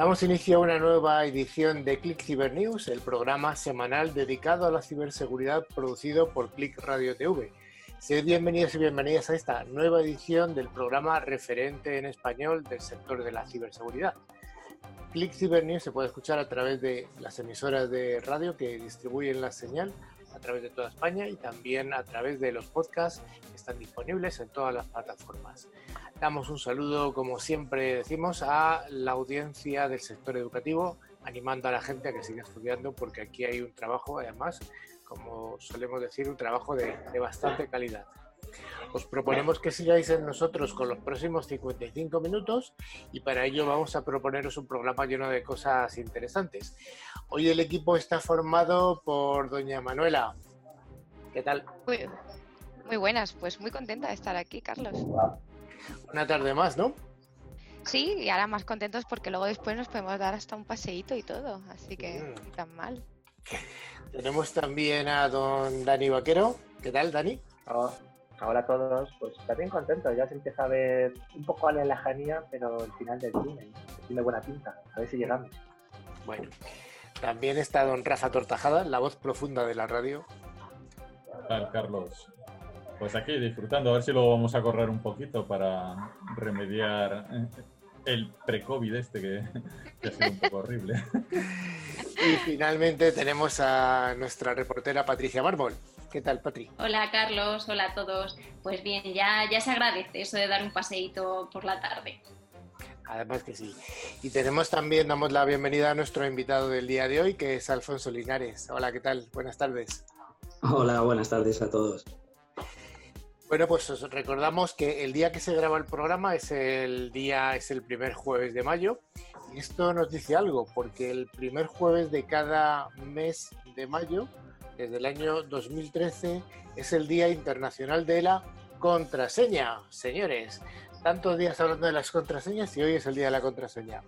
Damos inicio a una nueva edición de Click Cyber News, el programa semanal dedicado a la ciberseguridad producido por Click Radio TV. Sed bienvenidos y bienvenidas a esta nueva edición del programa referente en español del sector de la ciberseguridad. Click Cyber News se puede escuchar a través de las emisoras de radio que distribuyen la señal a través de toda España y también a través de los podcasts que están disponibles en todas las plataformas. Damos un saludo, como siempre decimos, a la audiencia del sector educativo, animando a la gente a que siga estudiando porque aquí hay un trabajo, además, como solemos decir, un trabajo de, de bastante calidad. Os proponemos que sigáis en nosotros con los próximos 55 minutos y para ello vamos a proponeros un programa lleno de cosas interesantes. Hoy el equipo está formado por doña Manuela. ¿Qué tal? Muy, muy buenas, pues muy contenta de estar aquí, Carlos. Una tarde más, ¿no? Sí, y ahora más contentos porque luego después nos podemos dar hasta un paseíto y todo, así que Mm. ni tan mal. Tenemos también a don Dani Vaquero. ¿Qué tal, Dani? Oh, Ahora todos, pues también contentos. Ya se empieza a ver un poco a la lejanía, pero el final del que Tiene buena pinta. A ver si llegamos. Bueno, también está don Rafa Tortajada, la voz profunda de la radio. ¿Qué tal, Carlos? Pues aquí disfrutando, a ver si luego vamos a correr un poquito para remediar eh, el pre-COVID este que, que ha sido un poco horrible. Y finalmente tenemos a nuestra reportera Patricia Mármol. ¿Qué tal, Patri? Hola Carlos, hola a todos. Pues bien, ya, ya se agradece eso de dar un paseíto por la tarde. Además que sí. Y tenemos también, damos la bienvenida a nuestro invitado del día de hoy, que es Alfonso Linares. Hola, ¿qué tal? Buenas tardes. Hola, buenas tardes a todos. Bueno, pues os recordamos que el día que se graba el programa es el día, es el primer jueves de mayo. Y esto nos dice algo, porque el primer jueves de cada mes de mayo, desde el año 2013, es el Día Internacional de la Contraseña. Señores, tantos días hablando de las contraseñas y hoy es el Día de la Contraseña.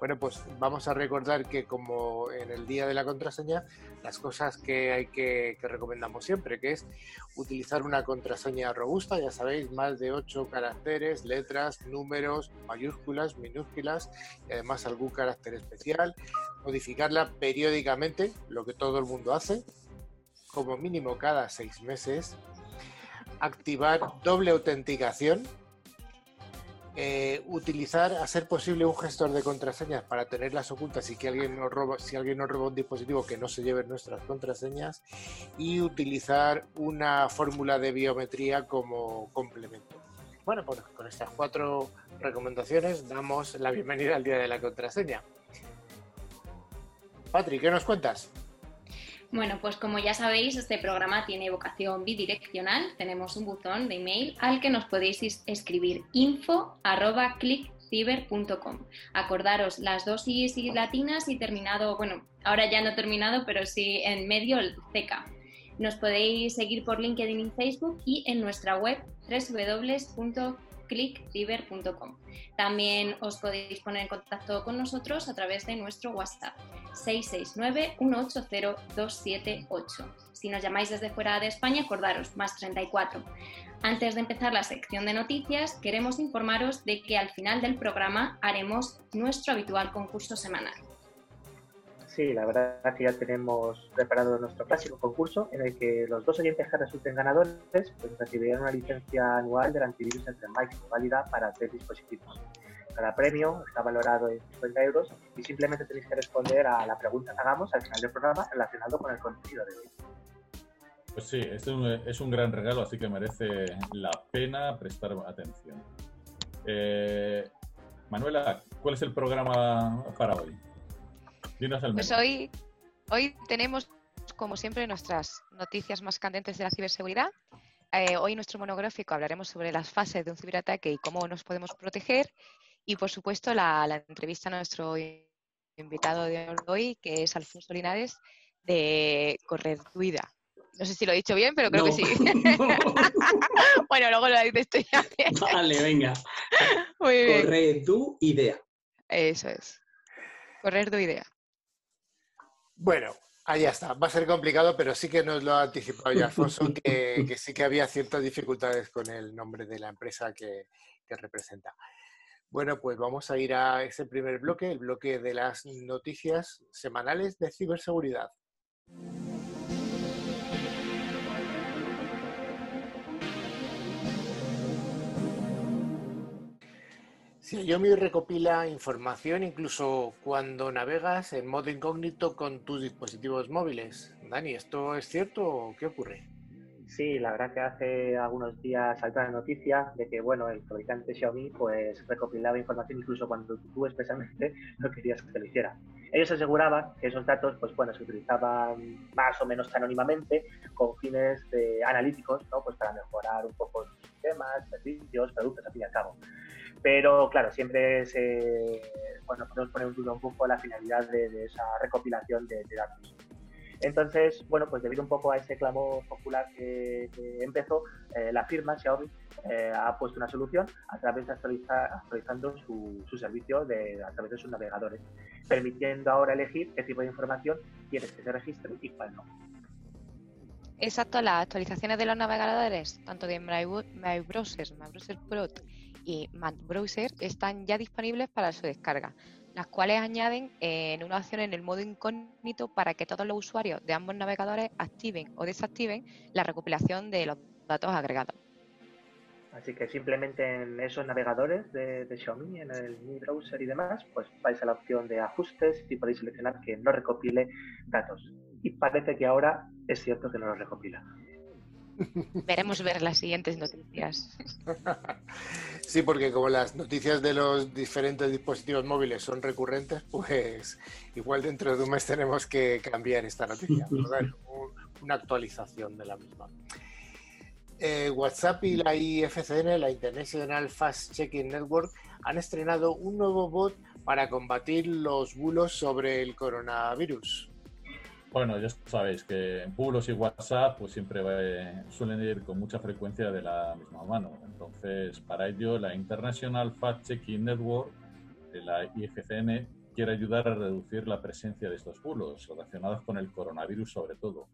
Bueno, pues vamos a recordar que como en el día de la contraseña, las cosas que hay que, recomendamos siempre, que es utilizar una contraseña robusta, ya sabéis, más de 8 caracteres, letras, números, mayúsculas, minúsculas y además algún carácter especial, modificarla periódicamente, lo que todo el mundo hace, como mínimo cada seis meses, activar doble autenticación, eh, utilizar, hacer posible un gestor de contraseñas para tenerlas ocultas y que alguien nos roba, si alguien nos roba un dispositivo que no se lleve nuestras contraseñas y utilizar una fórmula de biometría como complemento. Bueno, pues con estas cuatro recomendaciones damos la bienvenida al día de la contraseña. Patri, ¿qué nos cuentas? Bueno, pues como ya sabéis, este programa tiene vocación bidireccional. Tenemos un buzón de email al que nos podéis is- escribir info. Acordaros las dos i's y latinas y terminado, bueno, ahora ya no terminado, pero sí en medio el CK. Nos podéis seguir por LinkedIn y Facebook y en nuestra web www.clickciber.com. También os podéis poner en contacto con nosotros a través de nuestro WhatsApp 669-180-278. Si nos llamáis desde fuera de España, acordaros, más 34. Antes de empezar la sección de noticias, queremos informaros de que al final del programa haremos nuestro habitual concurso semanal. Sí, la verdad es que ya tenemos preparado nuestro clásico concurso en el que los dos oyentes que resulten ganadores pues, recibirán una licencia anual del antivirus entre Microsoft válida para tres dispositivos. Cada premio está valorado en 50 euros y simplemente tenéis que responder a la pregunta que hagamos al final del programa relacionado con el contenido de hoy. Pues sí, es un, es un gran regalo, así que merece la pena prestar atención. Eh, Manuela, ¿cuál es el programa para hoy? Dinos el Pues hoy, hoy tenemos, como siempre, nuestras noticias más candentes de la ciberseguridad. Eh, hoy en nuestro monográfico hablaremos sobre las fases de un ciberataque y cómo nos podemos proteger. Y, por supuesto, la, la entrevista a nuestro invitado de hoy, que es Alfonso Linares, de Correduida. No sé si lo he dicho bien, pero creo que No. sí. bueno, luego lo dices tú ya. Vale, venga. Muy bien. Corre tu idea. Eso es. Correr tu idea. Bueno, ahí está. Va a ser complicado, pero sí que nos lo ha anticipado ya Alfonso, que, que sí que había ciertas dificultades con el nombre de la empresa que, que representa. Bueno, pues vamos a ir a ese primer bloque, el bloque de las noticias semanales de ciberseguridad. Xiaomi recopila información incluso cuando navegas en modo incógnito con tus dispositivos móviles. Dani, ¿esto es cierto o qué ocurre? Sí, la verdad que hace algunos días saltó la noticia de que bueno, el fabricante Xiaomi pues recopilaba información incluso cuando tú especialmente no querías que te lo hiciera. Ellos aseguraban que esos datos pues bueno, se utilizaban más o menos anónimamente con fines analíticos, ¿no? Pues para mejorar un poco sistemas, servicios, productos, al fin y al cabo. Pero claro, siempre se bueno, podemos poner en duda un poco la finalidad de, esa recopilación de datos. Entonces, bueno, pues debido un poco a ese clamor popular que, empezó, eh, la firma Xiaomi eh, ha puesto una solución a través de actualizar, actualizando su, servicio de, a través de sus navegadores, permitiendo ahora elegir qué tipo de información quieres que se registre y cuál no. Exacto, las actualizaciones de los navegadores, tanto de My, Browser, My Browser Pro y My Browser, están ya disponibles para su descarga las cuales añaden eh, en una opción en el modo incógnito para que todos los usuarios de ambos navegadores activen o desactiven la recopilación de los datos agregados. Así que simplemente en esos navegadores de, Xiaomi, en el Mi Browser y demás, pues vais a la opción de ajustes y podéis seleccionar que no recopile datos. Y parece que ahora es cierto que no los recopila. Veremos ver las siguientes noticias. Sí, porque como las noticias de los diferentes dispositivos móviles son recurrentes, pues igual dentro de un mes tenemos que cambiar esta noticia, una actualización de la misma. Eh, WhatsApp y la IFCN, la International Fast Checking Network, han estrenado un nuevo bot para combatir los bulos sobre el coronavirus. Bueno, ya sabéis que bulos y WhatsApp pues siempre suelen ir con mucha frecuencia de la misma mano. Entonces, para ello, la International Fact Checking Network, la IFCN, quiere ayudar a reducir la presencia de estos bulos relacionados con el coronavirus sobre todo.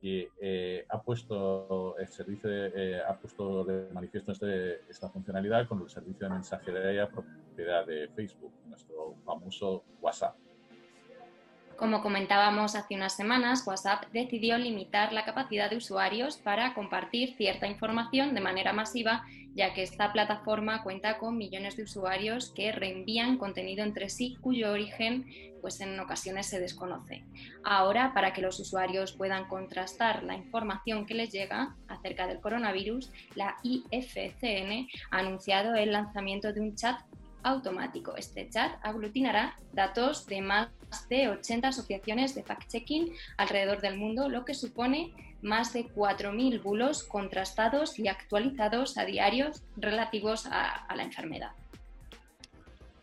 Y eh, ha puesto el servicio eh, ha puesto de manifiesto este, esta funcionalidad con el servicio de mensajería propiedad de Facebook, nuestro famoso WhatsApp. Como comentábamos hace unas semanas, WhatsApp decidió limitar la capacidad de usuarios para compartir cierta información de manera masiva, ya que esta plataforma cuenta con millones de usuarios que reenvían contenido entre sí cuyo origen pues en ocasiones se desconoce. Ahora, para que los usuarios puedan contrastar la información que les llega acerca del coronavirus, la IFCN ha anunciado el lanzamiento de un chat automático. Este chat aglutinará datos de más de 80 asociaciones de fact-checking alrededor del mundo, lo que supone más de 4.000 bulos contrastados y actualizados a diarios relativos a, la enfermedad.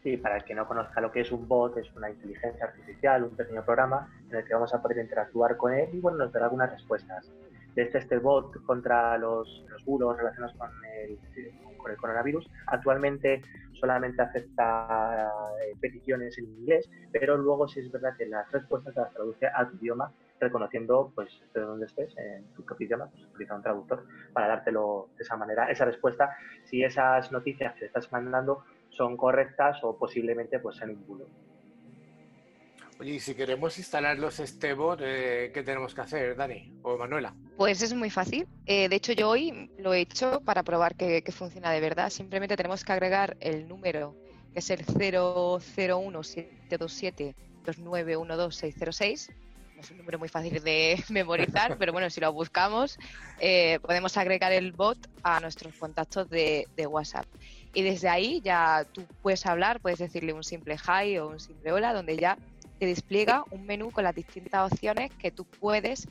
Sí, para el que no conozca lo que es un bot, es una inteligencia artificial, un pequeño programa en el que vamos a poder interactuar con él y bueno, nos dará algunas respuestas. Desde este bot contra los, los bulos relacionados con el, con el coronavirus, actualmente solamente acepta eh, peticiones en inglés, pero luego sí es verdad que las respuestas las traduce a tu idioma, reconociendo, pues, de donde estés, en tu propio idioma, pues utiliza un traductor para dártelo de esa manera, esa respuesta, si esas noticias que estás mandando son correctas o posiblemente pues sean un bulo. Oye, y si queremos instalarlos este bot, eh, ¿qué tenemos que hacer, Dani o Manuela? Pues es muy fácil. Eh, de hecho, yo hoy lo he hecho para probar que, funciona de verdad. Simplemente tenemos que agregar el número, que es el 001-727-2912-606. es un número muy fácil de memorizar, pero bueno, si lo buscamos, eh, podemos agregar el bot a nuestros contactos de, de WhatsApp. Y desde ahí ya tú puedes hablar, puedes decirle un simple hi o un simple hola, donde ya te despliega un menú con las distintas opciones que tú puedes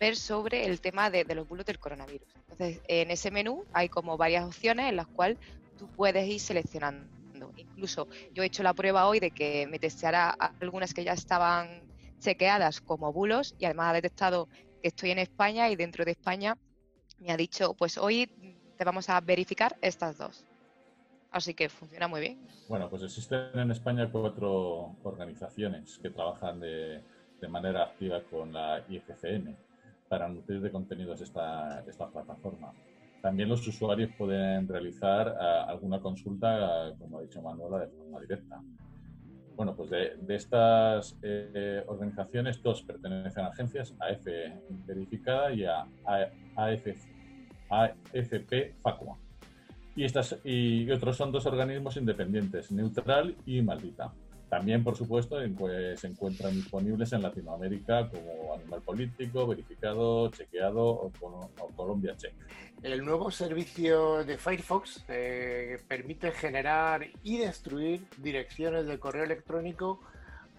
ver sobre el tema de, los bulos del coronavirus. Entonces, en ese menú hay como varias opciones en las cuales tú puedes ir seleccionando. Incluso yo he hecho la prueba hoy de que me testeara algunas que ya estaban chequeadas como bulos y además ha detectado que estoy en España y dentro de España me ha dicho, pues hoy te vamos a verificar estas dos. Así que funciona muy bien. Bueno, pues existen en España cuatro organizaciones que trabajan de, manera activa con la IFCN para nutrir de contenidos esta, esta plataforma. también los usuarios pueden realizar ah, alguna consulta, como ha dicho Manuela, de forma directa. Bueno, pues de, estas eh, organizaciones, dos pertenecen a agencias, AF Verificada y a, AFP Facua. Y, estas, y otros son dos organismos independientes, Neutral y Maldita. También, por supuesto, pues, se encuentran disponibles en Latinoamérica como Animal Político, Verificado, Chequeado o, Colombia Check. El nuevo servicio de Firefox eh, permite generar y destruir direcciones de correo electrónico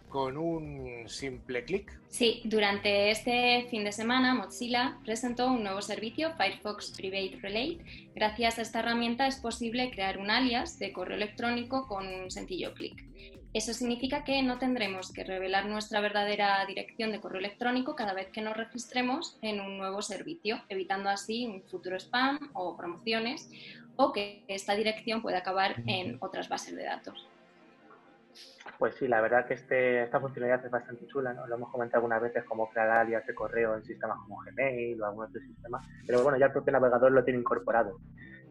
con un simple clic. Sí, durante este fin de semana Mozilla presentó un nuevo servicio, Firefox Private Relay. Gracias a esta herramienta es posible crear un alias de correo electrónico con un sencillo clic. Eso significa que no tendremos que revelar nuestra verdadera dirección de correo electrónico cada vez que nos registremos en un nuevo servicio, evitando así un futuro spam o promociones o que esta dirección pueda acabar en otras bases de datos. Pues sí, la verdad que este, esta funcionalidad es bastante chula, ¿no? Lo hemos comentado algunas veces como crear alias de correo en sistemas como Gmail o algún otro sistema, pero bueno, ya el propio navegador lo tiene incorporado.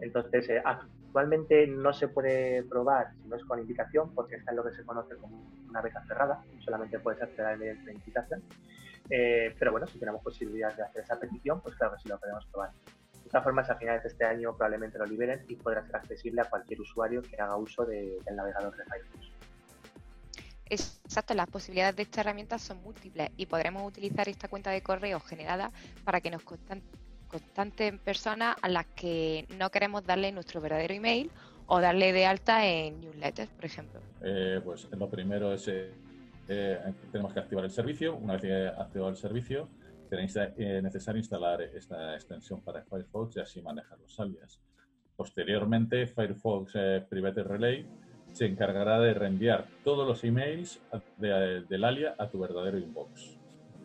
Entonces, eh, actualmente no se puede probar si no es con invitación, porque está en lo que se conoce como una beta cerrada, solamente puedes acceder mediante invitación. Eh, pero bueno, si tenemos posibilidad de hacer esa petición, pues claro que sí lo podemos probar. De todas formas, a finales de este año probablemente lo liberen y podrá ser accesible a cualquier usuario que haga uso del navegador de Firefox. Exacto, las posibilidades de esta herramienta son múltiples y podremos utilizar esta cuenta de correo generada para que nos constantes personas a las que no queremos darle nuestro verdadero email o darle de alta en newsletters, por ejemplo? Eh, pues lo primero es eh, eh, tenemos que activar el servicio. Una vez que activado el servicio, será necesario instalar esta extensión para Firefox y así manejar los alias. Posteriormente, Firefox Private Relay se encargará de reenviar todos los emails del alias a tu verdadero inbox.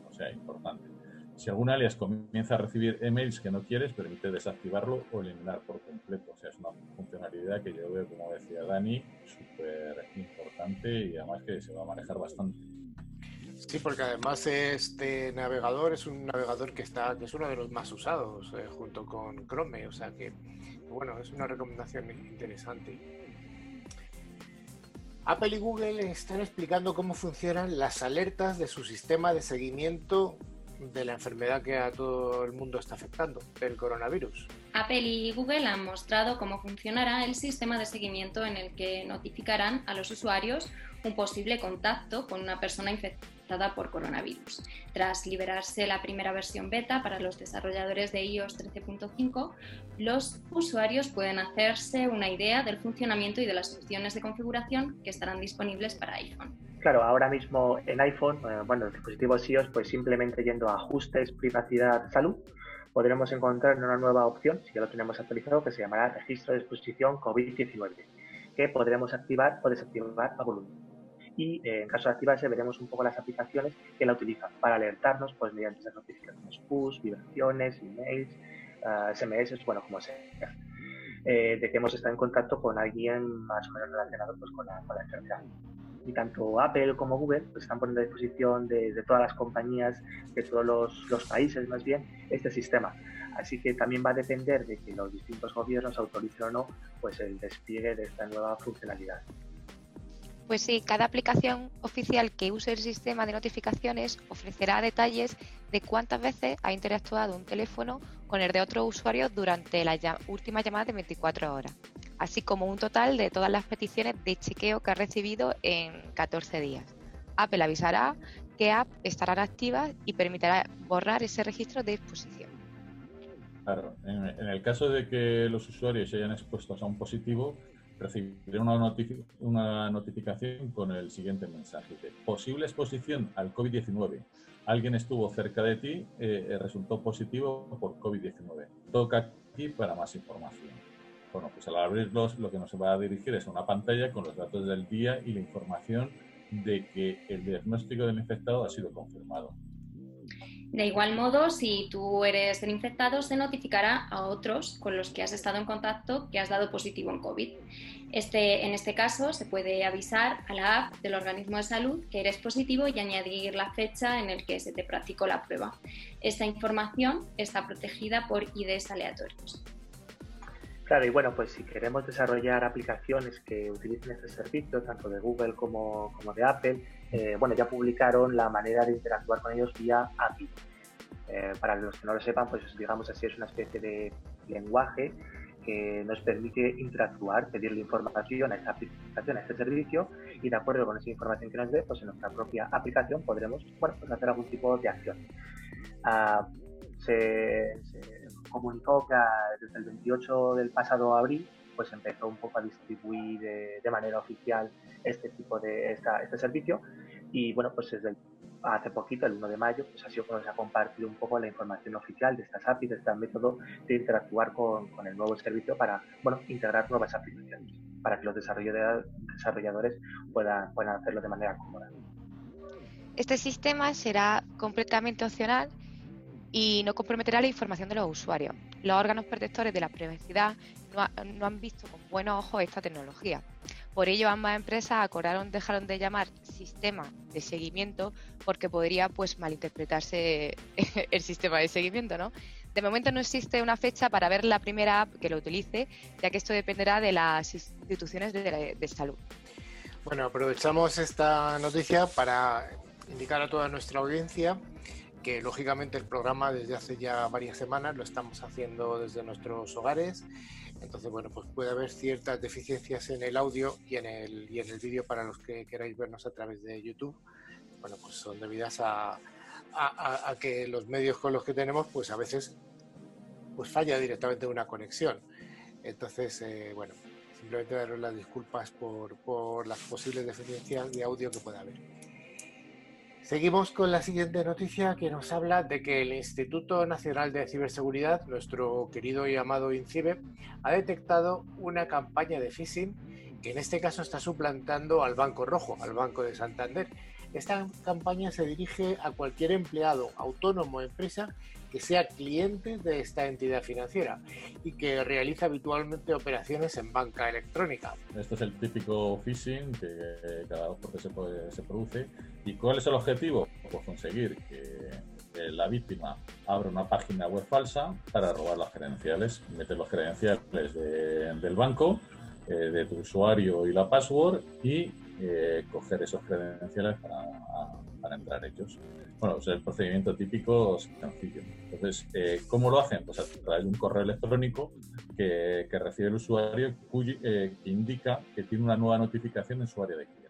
O sea, importante. Si algún alias comienza a recibir emails que no quieres, permite desactivarlo o eliminar por completo. O sea, es una funcionalidad que yo veo, como decía Dani, súper importante y además que se va a manejar bastante. Sí, porque además este navegador es un navegador que está, que es uno de los más usados eh, junto con Chrome, o sea que bueno, es una recomendación interesante. Apple y Google están explicando cómo funcionan las alertas de su sistema de seguimiento de la enfermedad que a todo el mundo está afectando, el coronavirus. Apple y Google han mostrado cómo funcionará el sistema de seguimiento en el que notificarán a los usuarios un posible contacto con una persona infectada por coronavirus. Tras liberarse la primera versión beta para los desarrolladores de iOS 13.5, los usuarios pueden hacerse una idea del funcionamiento y de las opciones de configuración que estarán disponibles para iPhone. Claro, ahora mismo en iPhone, eh, bueno, el dispositivo iOS, pues simplemente yendo a ajustes, privacidad, salud, podremos encontrar una nueva opción, si ya lo tenemos actualizado, que se llamará registro de exposición COVID-19, que podremos activar o desactivar a volumen. Y eh, en caso de activarse, veremos un poco las aplicaciones que la utilizan para alertarnos pues, mediante esas notificaciones push, vibraciones, emails, SMS, ah, bueno, como sea. Eh, de que hemos estado en contacto con alguien más o menos relacionado pues, con, la, con la enfermedad y tanto Apple como Google pues, están poniendo a disposición de, todas las compañías, de todos los, países más bien, este sistema. Así que también va a depender de que los distintos gobiernos autoricen o no pues, el despliegue de esta nueva funcionalidad. Pues sí, cada aplicación oficial que use el sistema de notificaciones ofrecerá detalles de cuántas veces ha interactuado un teléfono con el de otro usuario durante la última llamada de 24 horas así como un total de todas las peticiones de chequeo que ha recibido en 14 días. Apple avisará qué app estarán activas y permitirá borrar ese registro de exposición. Claro, en, el caso de que los usuarios se hayan expuesto a un positivo, recibirán una, notificación con el siguiente mensaje. posible exposición al COVID-19. Alguien estuvo cerca de ti, eh, resultó positivo por COVID-19. Toca aquí para más información. Bueno, pues al abrirlos lo que nos va a dirigir es una pantalla con los datos del día y la información de que el diagnóstico del infectado ha sido confirmado. De igual modo, si tú eres el infectado, se notificará a otros con los que has estado en contacto que has dado positivo en COVID. Este, en este caso, se puede avisar a la app del organismo de salud que eres positivo y añadir la fecha en el que se te practicó la prueba. Esta información está protegida por IDs aleatorios. Claro, y bueno, pues si queremos desarrollar aplicaciones que utilicen este servicio, tanto de Google como de Apple, eh, bueno, ya publicaron la manera de interactuar con ellos vía API. Eh, para los que no lo sepan, pues digamos así, es una especie de lenguaje que nos permite interactuar, pedirle información a esta aplicación, a este servicio, y de acuerdo con esa información que nos dé, pues en nuestra propia aplicación podremos bueno, pues hacer algún tipo de acción. Ah, se, comunicó que desde el 28 del pasado abril pues empezó un poco a distribuir de, manera oficial este tipo de este servicio y bueno pues desde hace poquito, el 1 de mayo, pues ha sido cuando se ha compartido un poco la información oficial de estas APIs, de este método de interactuar con, con el nuevo servicio para bueno, integrar nuevas aplicaciones, para que los desarrolladores puedan, puedan hacerlo de manera cómoda. Este sistema será completamente opcional y no comprometerá la información de los usuarios. Los órganos protectores de la privacidad no, no han visto con buenos ojos esta tecnología. Por ello, ambas empresas acordaron dejaron de llamar sistema de seguimiento porque podría pues malinterpretarse el sistema de seguimiento, ¿no? De momento no existe una fecha para ver la primera app que lo utilice, ya que esto dependerá de las instituciones de, de salud. Bueno, aprovechamos esta noticia para indicar a toda nuestra audiencia que lógicamente el programa desde hace ya varias semanas lo estamos haciendo desde nuestros hogares entonces, bueno, pues puede haber ciertas deficiencias en el audio y en el, y en el vídeo para los que queráis vernos a través de YouTube. Bueno, pues son debidas a, que los medios con los que tenemos, pues a veces pues falla directamente una conexión. Entonces, eh, bueno, simplemente daros las disculpas por, por las posibles deficiencias de audio que pueda haber. Seguimos con la siguiente noticia que nos habla de que el Instituto Nacional de Ciberseguridad, nuestro querido y amado INCIBE, ha detectado una campaña de phishing que en este caso está suplantando al Banco Rojo, al Banco de Santander. Esta campaña se dirige a cualquier empleado, autónomo o empresa que sea cliente de esta entidad financiera y que realiza habitualmente operaciones en banca electrónica. Este es el típico phishing que cada dos por se, se produce. ¿Y cuál es el objetivo? Pues conseguir que la víctima abra una página web falsa para robar las credenciales, meter los credenciales del banco, eh, de tu usuario y la password y eh, coger esos credenciales para, entrar ellos. Bueno, es el procedimiento típico sencillo. Entonces, eh, ¿cómo lo hacen? Pues a través de un correo electrónico que, recibe el usuario eh, que indica que tiene una nueva notificación en su área de cliente.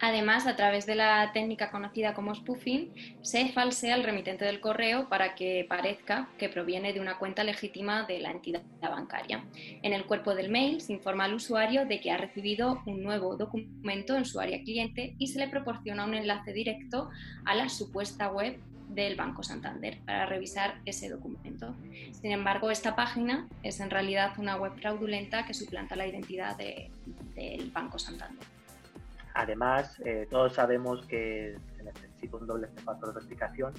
Además, a través de la técnica conocida como spoofing, se falsea el remitente del correo para que parezca que proviene de una cuenta legítima de la entidad bancaria. En el cuerpo del mail se informa al usuario de que ha recibido un nuevo documento en su área cliente y se le proporciona un enlace directo a la supuesta web del Banco Santander para revisar ese documento. Sin embargo, esta página es en realidad una web fraudulenta que suplanta la identidad del Banco Santander. Además, eh, todos sabemos que se necesita un doble factor de verificación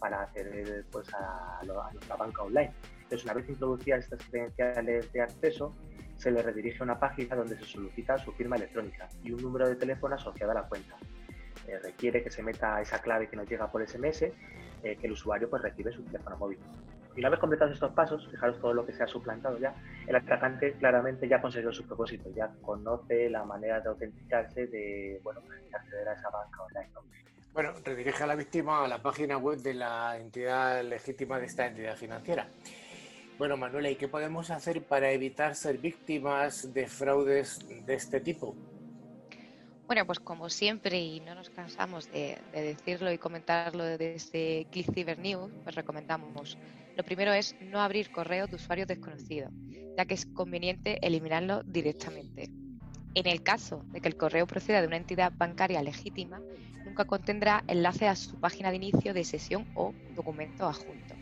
para acceder pues, a, nuestra banca online. Entonces, una vez introducidas estas credenciales de acceso, se le redirige a una página donde se solicita su firma electrónica y un número de teléfono asociado a la cuenta. Eh, requiere que se meta esa clave que nos llega por SMS, eh, que el usuario pues, recibe su teléfono móvil. Y una vez completados estos pasos, fijaros todo lo que se ha suplantado ya, el atacante claramente ya consiguió su propósito, ya conoce la manera de autenticarse, de, bueno, acceder a esa banca online. Bueno, redirige a la víctima a la página web de la entidad legítima de esta entidad financiera. Bueno, Manuela, ¿y qué podemos hacer para evitar ser víctimas de fraudes de este tipo? Bueno, pues como siempre, y no nos cansamos de, decirlo y comentarlo desde Click Cyber News, pues recomendamos. Lo primero es no abrir correos de usuarios desconocidos, ya que es conveniente eliminarlo directamente. En el caso de que el correo proceda de una entidad bancaria legítima, nunca contendrá enlace a su página de inicio de sesión o documento adjunto.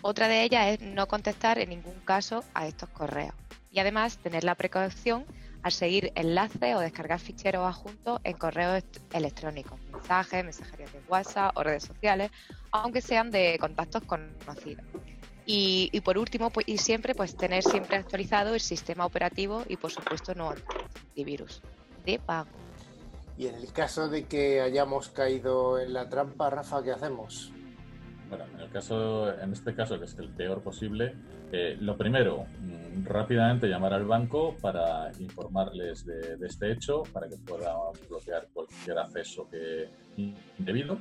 Otra de ellas es no contestar en ningún caso a estos correos y además tener la precaución al seguir enlaces o descargar ficheros adjuntos en correos electrónicos, mensajes, mensajerías de WhatsApp o redes sociales, aunque sean de contactos conocidos. Y, por último, pues, y siempre, pues tener siempre actualizado el sistema operativo y por supuesto no antivirus de pago. Y en el caso de que hayamos caído en la trampa, Rafa, ¿qué hacemos? Bueno, en el caso, en este caso, que es el peor posible, eh, lo primero, mm, rápidamente llamar al banco para informarles de, este hecho, para que puedan bloquear cualquier acceso que indebido.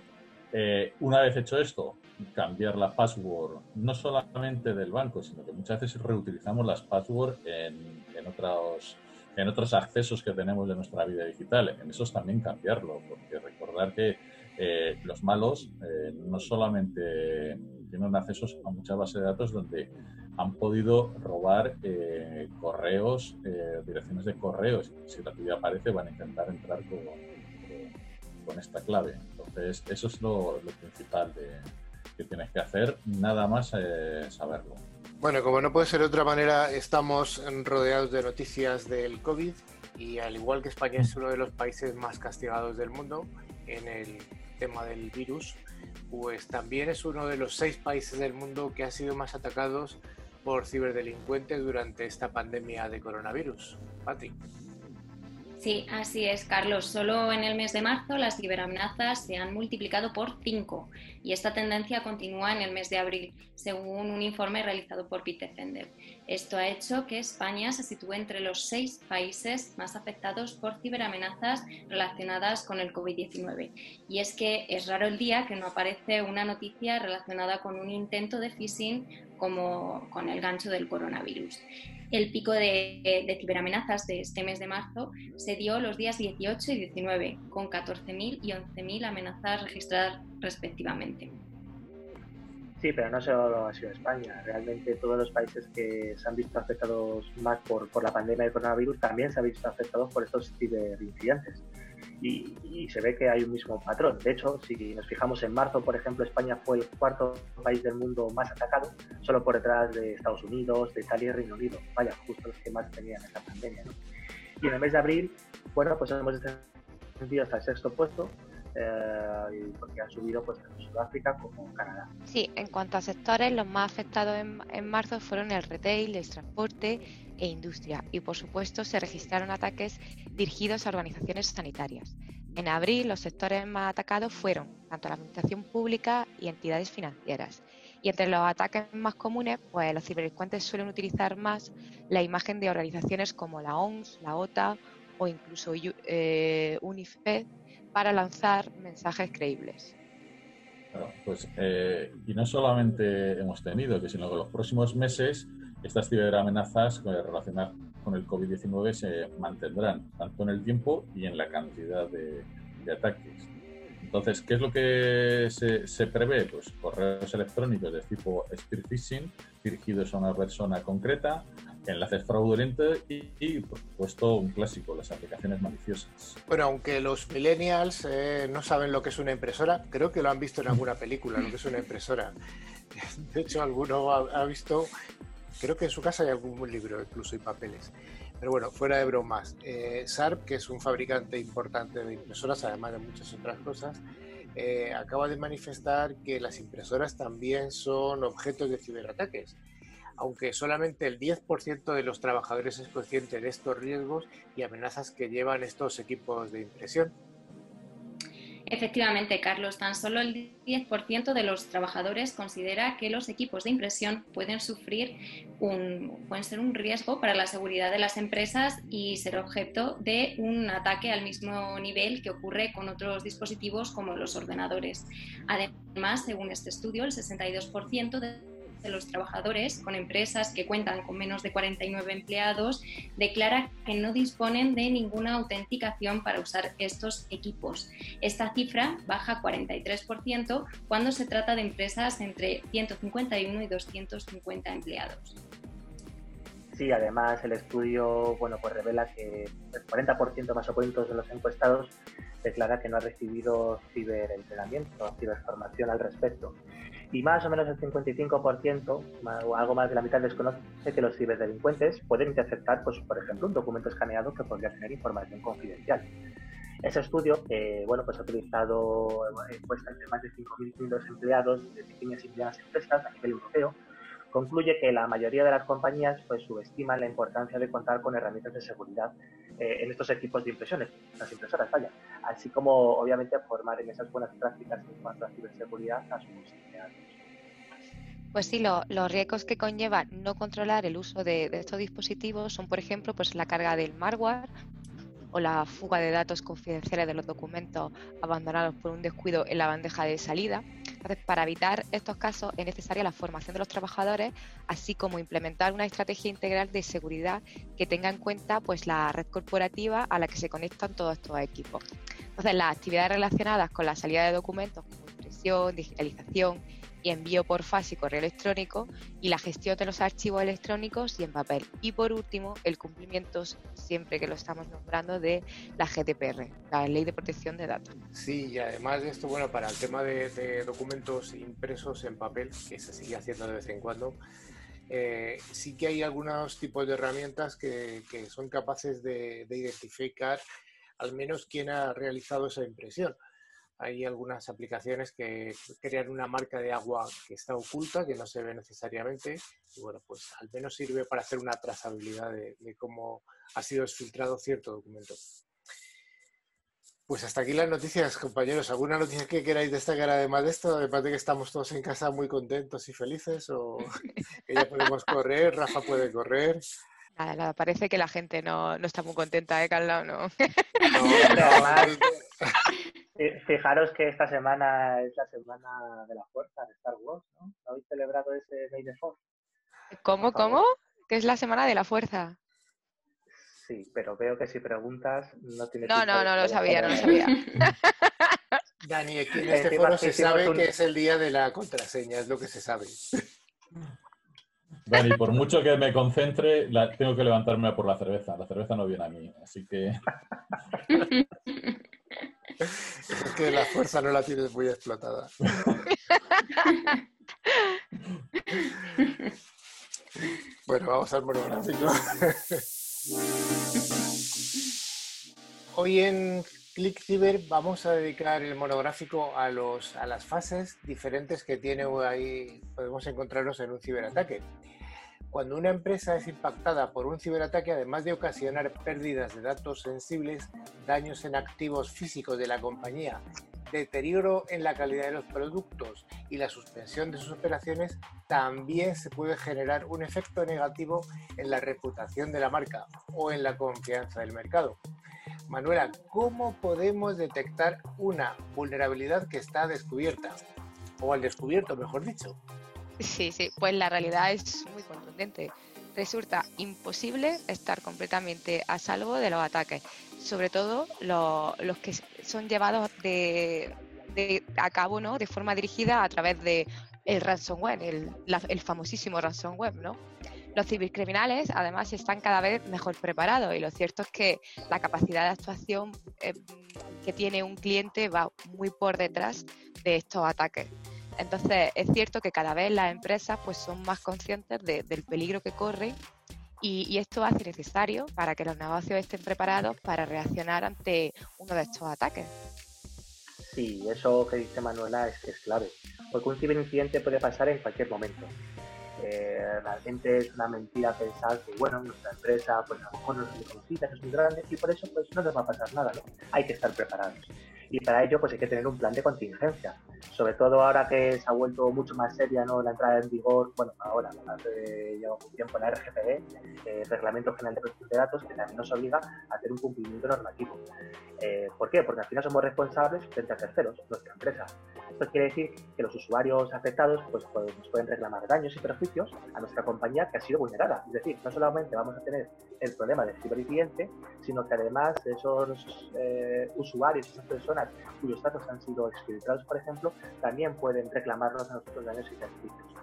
Eh, una vez hecho esto, cambiar la password no solamente del banco, sino que muchas veces reutilizamos las passwords en, en, otros, en otros accesos que tenemos de nuestra vida digital. En esos también cambiarlo, porque recordar que eh, los malos eh, no solamente tienen accesos a muchas bases de datos donde han podido robar eh, correos, direcciones de correos. Si la tuya aparece, van a intentar entrar con, con esta clave. Entonces, eso es lo, principal que tienes que hacer, nada más saberlo. Bueno, como no puede ser de otra manera, estamos rodeados de noticias del COVID y al igual que España es uno de los países más castigados del mundo en el tema del virus, pues también es uno de los seis países del mundo que ha sido más atacados por ciberdelincuentes durante esta pandemia de coronavirus. Pati. Sí, así es, Carlos. Solo en el mes de marzo las ciberamenazas se han multiplicado por cinco y esta tendencia continúa en el mes de abril, según un informe realizado por Bitdefender. Esto ha hecho que España se sitúe entre los seis países más afectados por ciberamenazas relacionadas con el COVID-19. Y es que es raro el día que no aparece una noticia relacionada con un intento de phishing como con el gancho del coronavirus. El pico de, ciberamenazas de este mes de marzo se dio los días 18 y 19, con 14.000 y 11.000 amenazas registradas respectivamente. Sí, pero no solo ha sido España. Realmente todos los países que se han visto afectados más por, por la pandemia del coronavirus también se han visto afectados por estos ciberincidentes y, se ve que hay un mismo patrón. De hecho, si nos fijamos en marzo, por ejemplo, España fue el cuarto país del mundo más atacado, solo por detrás de Estados Unidos, de Italia y Reino Unido. Vaya, justo los que más tenían esta pandemia. Y en el mes de abril, bueno, pues hemos descendido hasta el sexto puesto, eh, porque han subido pues tanto Sudáfrica como Canadá. Sí, en cuanto a sectores, los más afectados en, en marzo fueron el retail, el transporte e industria y por supuesto se registraron ataques dirigidos a organizaciones sanitarias. En abril los sectores más atacados fueron tanto la administración pública y entidades financieras. Y entre los ataques más comunes, pues los ciberdelincuentes suelen utilizar más la imagen de organizaciones como la OMS, la OTA o incluso eh, UNIFED para lanzar mensajes creíbles. pues, eh, y no solamente hemos tenido, sino que los próximos meses estas ciberamenazas eh, relacionadas con el COVID-19 se mantendrán tanto en el tiempo y en la cantidad de, ataques. Entonces, ¿qué es lo que se, prevé? Pues correos electrónicos de tipo spear phishing dirigidos a una persona concreta, enlaces fraudulentos y, por supuesto, un clásico, las aplicaciones maliciosas. Bueno, aunque los millennials eh, no saben lo que es una impresora, creo que lo han visto en alguna película, lo que es una impresora. De hecho, alguno ha visto Creo que en su casa hay algún libro, incluso y papeles. Pero bueno, fuera de bromas, eh, Sharp, que es un fabricante importante de impresoras, además de muchas otras cosas, eh, acaba de manifestar que las impresoras también son objetos de ciberataques, aunque solamente el 10% de los trabajadores es consciente de estos riesgos y amenazas que llevan estos equipos de impresión. Efectivamente, Carlos, tan solo el 10% de los trabajadores considera que los equipos de impresión pueden sufrir un, pueden ser un riesgo para la seguridad de las empresas y ser objeto de un ataque al mismo nivel que ocurre con otros dispositivos como los ordenadores. Además, según este estudio, el 62% de de los trabajadores con empresas que cuentan con menos de 49 empleados declara que no disponen de ninguna autenticación para usar estos equipos. Esta cifra baja 43% cuando se trata de empresas entre 151 y 250 empleados. Sí, además el estudio bueno, pues revela que el 40% más o menos de los encuestados declara que no ha recibido ciberentrenamiento ciberformación al respecto y más o menos el 55% o algo más de la mitad desconoce que los ciberdelincuentes pueden interceptar, pues, por ejemplo, un documento escaneado que podría tener información confidencial. Ese estudio, bueno, pues ha utilizado encuestas de más de 5.500 empleados de pequeñas y medianas empresas a nivel europeo, concluye que la mayoría de las compañías pues subestiman la importancia de contar con herramientas de seguridad eh, en estos equipos de impresiones, las impresoras, vaya, así como obviamente formar en esas buenas prácticas en cuanto a ciberseguridad a sus empleados. Pues sí, lo- los riesgos que conlleva no controlar el uso de, de estos dispositivos son, por ejemplo, pues la carga del malware o la fuga de datos confidenciales de los documentos abandonados por un descuido en la bandeja de salida. Entonces, para evitar estos casos es necesaria la formación de los trabajadores, así como implementar una estrategia integral de seguridad que tenga en cuenta pues, la red corporativa a la que se conectan todos estos equipos. Entonces, las actividades relacionadas con la salida de documentos como impresión, digitalización y envío por fax y correo electrónico y la gestión de los archivos electrónicos y en papel. Y por último, el cumplimiento, siempre que lo estamos nombrando, de la GDPR, la Ley de Protección de Datos. Sí, y además de esto, bueno, para el tema de, documentos impresos en papel, que se sigue haciendo de vez en cuando, eh, sí que hay algunos tipos de herramientas que, que son capaces de, de identificar al menos quién ha realizado esa impresión. Hay algunas aplicaciones que crean una marca de agua que está oculta, que no se ve necesariamente, y bueno, pues al menos sirve para hacer una trazabilidad de, de cómo ha sido exfiltrado cierto documento. Pues hasta aquí las noticias, compañeros. ¿Alguna noticia que queráis destacar además de esto? Además de que estamos todos en casa muy contentos y felices, o que ya podemos correr, Rafa puede correr. Nada, nada, parece que la gente no, no está muy contenta, ¿eh, Carla? No. No, no, Fijaros que esta semana es la semana de la fuerza de Star Wars, ¿no? ¿No habéis celebrado ese May the Fourth? ¿Cómo, cómo? Que es la semana de la fuerza. Sí, pero veo que si preguntas no tiene No, no, no lo sabía, no lo sabía. Dani, aquí en Eh, este foro se sabe un- que es el día de la contraseña, es lo que se sabe. Dani, por mucho que me concentre, la- tengo que levantarme por la cerveza. La cerveza no viene a mí, así que Es que la fuerza no la tienes muy explotada. Bueno, vamos al monográfico. Hoy en Click Ciber vamos a dedicar el monográfico a, los, a las fases diferentes que tiene ahí, podemos encontrarnos en un ciberataque. Cuando una empresa es impactada por un ciberataque, además de ocasionar pérdidas de datos sensibles, daños en activos físicos de la compañía, deterioro en la calidad de los productos y la suspensión de sus operaciones, también se puede generar un efecto negativo en la reputación de la marca o en la confianza del mercado. Manuela, ¿cómo podemos detectar una vulnerabilidad que está descubierta? O al descubierto, mejor dicho. Sí, sí, pues la realidad es muy contundente. Resulta imposible estar completamente a salvo de los ataques, sobre todo lo- los que son llevados de, de- a cabo ¿no? de forma dirigida a través de el ransomware, el, la- el famosísimo ransomware, ¿no? Los cibercriminales, además, están cada vez mejor preparados y lo cierto es que la capacidad de actuación eh, que tiene un cliente va muy por detrás de estos ataques. Entonces, es cierto que cada vez las empresas pues, son más conscientes de- del peligro que corren y, esto hace necesario para que los negocios estén preparados para reaccionar ante uno de estos ataques. Sí, eso que dice Manuela es es clave, porque un ciberincidente puede pasar en cualquier momento. Eh, realmente es una mentira pensar que, bueno, nuestra empresa, pues a lo mejor no es muy conocida, no es muy grande, y por eso pues no nos va a pasar nada, ¿no? Hay que estar preparados. Y para ello, pues hay que tener un plan de contingencia. Sobre todo ahora que se ha vuelto mucho más seria, ¿no? La entrada en vigor, bueno, ahora, hace ya un tiempo la RGPD, eh, Reglamento General de Protección de Datos, que también nos obliga a hacer un cumplimiento normativo. Eh, ¿Por qué? Porque al final somos responsables frente a terceros, nuestra empresa. Esto quiere decir que los usuarios afectados pues, pues, nos pueden reclamar daños y perjuicios a nuestra compañía que ha sido vulnerada. Es decir, no solamente vamos a tener el problema del ciberincidente, sino que además esos eh, usuarios, esas personas cuyos datos han sido exfiltrados, por ejemplo, también pueden reclamarnos a nosotros daños y perjuicios.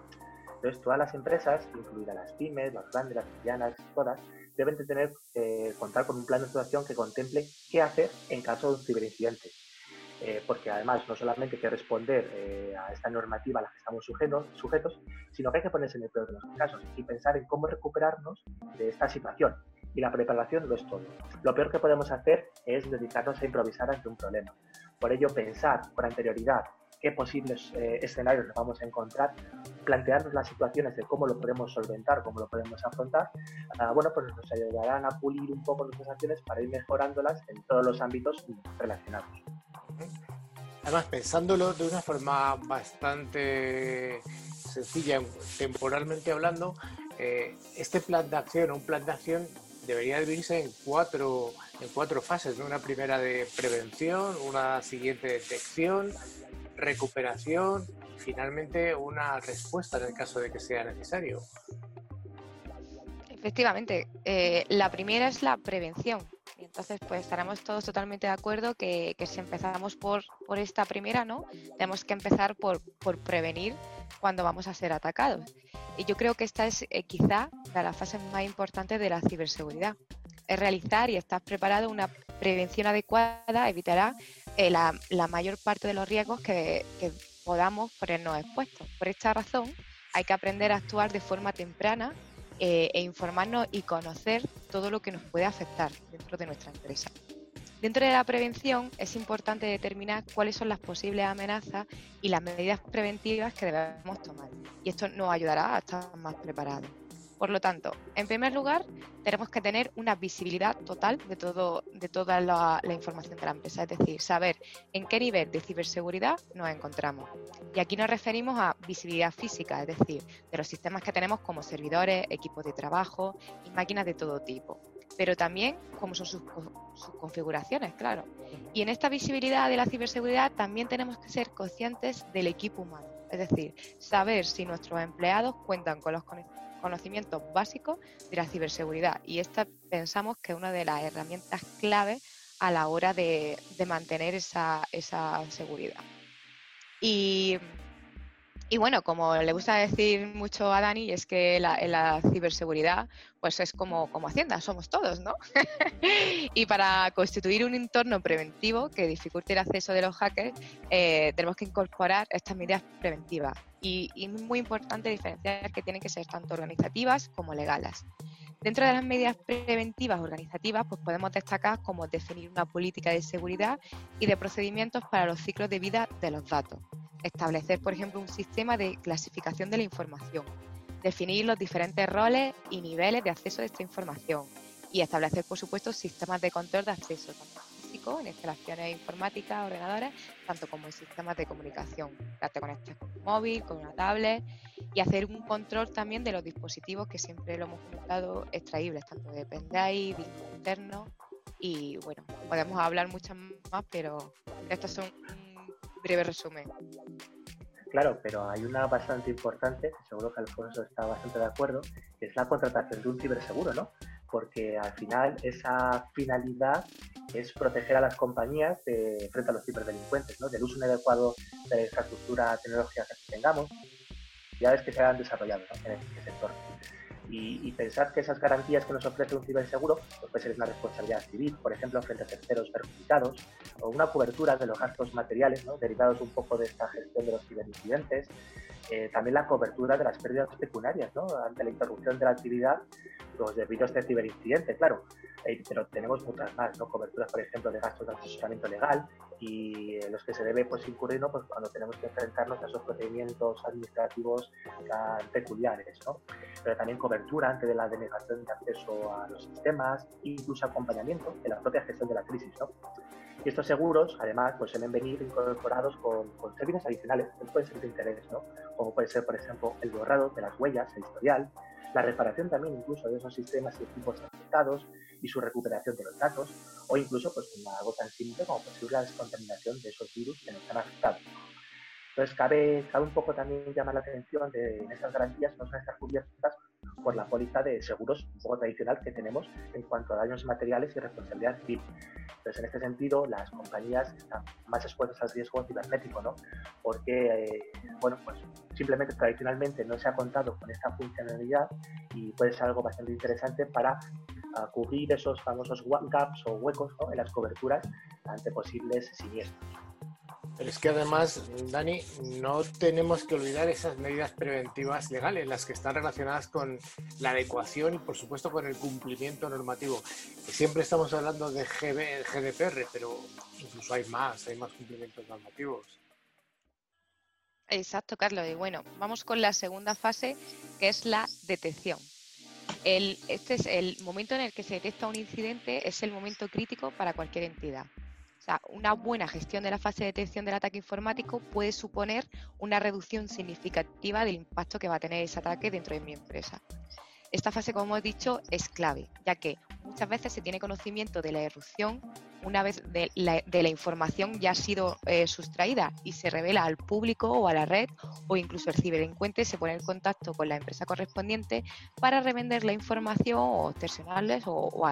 Entonces, todas las empresas, incluidas las pymes, las grandes, las medianas, todas, deben de tener, eh, contar con un plan de actuación que contemple qué hacer en caso de un ciberincidente. Eh, porque además no solamente hay que responder eh, a esta normativa a la que estamos sujetos, sujetos, sino que hay que ponerse en el peor de los casos y pensar en cómo recuperarnos de esta situación. Y la preparación lo es todo. Lo peor que podemos hacer es dedicarnos a improvisar ante un problema. Por ello, pensar con anterioridad qué posibles eh, escenarios nos vamos a encontrar, plantearnos las situaciones de cómo lo podemos solventar, cómo lo podemos afrontar, ah, bueno, pues nos ayudarán a pulir un poco nuestras acciones para ir mejorándolas en todos los ámbitos relacionados. Además, pensándolo de una forma bastante sencilla temporalmente hablando, eh, este plan de acción, un plan de acción debería dividirse en cuatro, en cuatro fases. Una primera de prevención, una siguiente detección, recuperación y finalmente una respuesta en el caso de que sea necesario. Efectivamente, eh, la primera es la prevención. Entonces, pues estaremos todos totalmente de acuerdo que, si empezamos por, por, esta primera, ¿no? Tenemos que empezar por, por, prevenir cuando vamos a ser atacados. Y yo creo que esta es eh, quizá la fase más importante de la ciberseguridad. Es realizar y estar preparado una prevención adecuada evitará eh, la, mayor parte de los riesgos que, que podamos ponernos expuestos. Por esta razón, hay que aprender a actuar de forma temprana eh, e informarnos y conocer todo lo que nos puede afectar dentro de nuestra empresa. Dentro de la prevención es importante determinar cuáles son las posibles amenazas y las medidas preventivas que debemos tomar. Y esto nos ayudará a estar más preparados. Por lo tanto, en primer lugar, tenemos que tener una visibilidad total de, todo, de toda la, información de la empresa, es decir, saber en qué nivel de ciberseguridad nos encontramos. Y aquí nos referimos a visibilidad física, es decir, de los sistemas que tenemos como servidores, equipos de trabajo y máquinas de todo tipo pero también cómo son sus, sus, configuraciones, claro. Y en esta visibilidad de la ciberseguridad también tenemos que ser conscientes del equipo humano, es decir, saber si nuestros empleados cuentan con los conocimientos básicos de la ciberseguridad. Y esta pensamos que es una de las herramientas clave a la hora de, mantener esa, esa seguridad. Y y bueno, como le gusta decir mucho a Dani, es que la, ciberseguridad pues es como, como Hacienda, somos todos, ¿no? y para constituir un entorno preventivo que dificulte el acceso de los hackers, eh, tenemos que incorporar estas medidas preventivas. Y, y es muy importante diferenciar que tienen que ser tanto organizativas como legales. Dentro de las medidas preventivas organizativas, pues podemos destacar como definir una política de seguridad y de procedimientos para los ciclos de vida de los datos establecer, por ejemplo, un sistema de clasificación de la información, definir los diferentes roles y niveles de acceso a esta información y establecer, por supuesto, sistemas de control de acceso, tanto físico, en instalaciones informáticas, ordenadores, tanto como en sistemas de comunicación. Te conectas con un móvil, con una tablet y hacer un control también de los dispositivos que siempre lo hemos comentado extraíbles, tanto de pendrive, disco interno y bueno, podemos hablar muchas más, pero estos son resumen. Claro, pero hay una bastante importante, seguro que Alfonso está bastante de acuerdo, que es la contratación de un ciberseguro, ¿no? Porque al final esa finalidad es proteger a las compañías frente a los ciberdelincuentes, ¿no? Del uso inadecuado de la infraestructura tecnológica que tengamos, ya es que se han desarrollado en este sector. Y, pensar que esas garantías que nos ofrece un ciberseguro pues puede ser una responsabilidad civil, por ejemplo, frente a terceros perjudicados, o una cobertura de los gastos materiales derivados un poco de esta gestión de los ciberincidentes, eh, también la cobertura de las pérdidas pecuniarias ¿no? ante la interrupción de la actividad los debido a este ciberincidente, claro. Eh, pero tenemos muchas más, ¿no? Coberturas, por ejemplo, de gastos de asesoramiento legal y en los que se debe pues, incurrir ¿no? pues, cuando tenemos que enfrentarnos a esos procedimientos administrativos tan peculiares, ¿no? Pero también cobertura ante la denegación de acceso a los sistemas, incluso acompañamiento en la propia gestión de la crisis, ¿no? Y estos seguros, además, pues suelen venir incorporados con, con términos adicionales que pueden ser de interés, ¿no? Como puede ser, por ejemplo, el borrado de las huellas, el historial, la reparación también incluso de esos sistemas y equipos afectados y su recuperación de los datos, o incluso pues algo tan simple como posible la descontaminación de esos virus que nos han afectado. Entonces cabe, un poco también llamar la atención de en estas garantías no van a estar cubiertas por la póliza de seguros un poco tradicional que tenemos en cuanto a daños materiales y responsabilidad civil. Entonces, en este sentido, las compañías están más expuestas al riesgo cibernético, ¿no? Porque, eh, bueno, pues simplemente tradicionalmente no se ha contado con esta funcionalidad y puede ser algo bastante interesante para ah, cubrir esos famosos gaps o huecos en las coberturas ante posibles siniestros. Pero es que además, Dani, no tenemos que olvidar esas medidas preventivas legales, las que están relacionadas con la adecuación y, por supuesto, con el cumplimiento normativo. siempre estamos hablando de GDPR, pero incluso hay más, hay más cumplimientos normativos. Exacto, Carlos. Y bueno, vamos con la segunda fase, que es la detección. este es el momento en el que se detecta un incidente, es el momento crítico para cualquier entidad una buena gestión de la fase de detección del ataque informático puede suponer una reducción significativa del impacto que va a tener ese ataque dentro de mi empresa. Esta fase, como he dicho, es clave, ya que muchas veces se tiene conocimiento de la erupción una vez de la, información ya ha sido eh, sustraída y se revela al público o a la red o incluso el ciberdelincuente se pone en contacto con la empresa correspondiente para revender la información o extorsionarles o,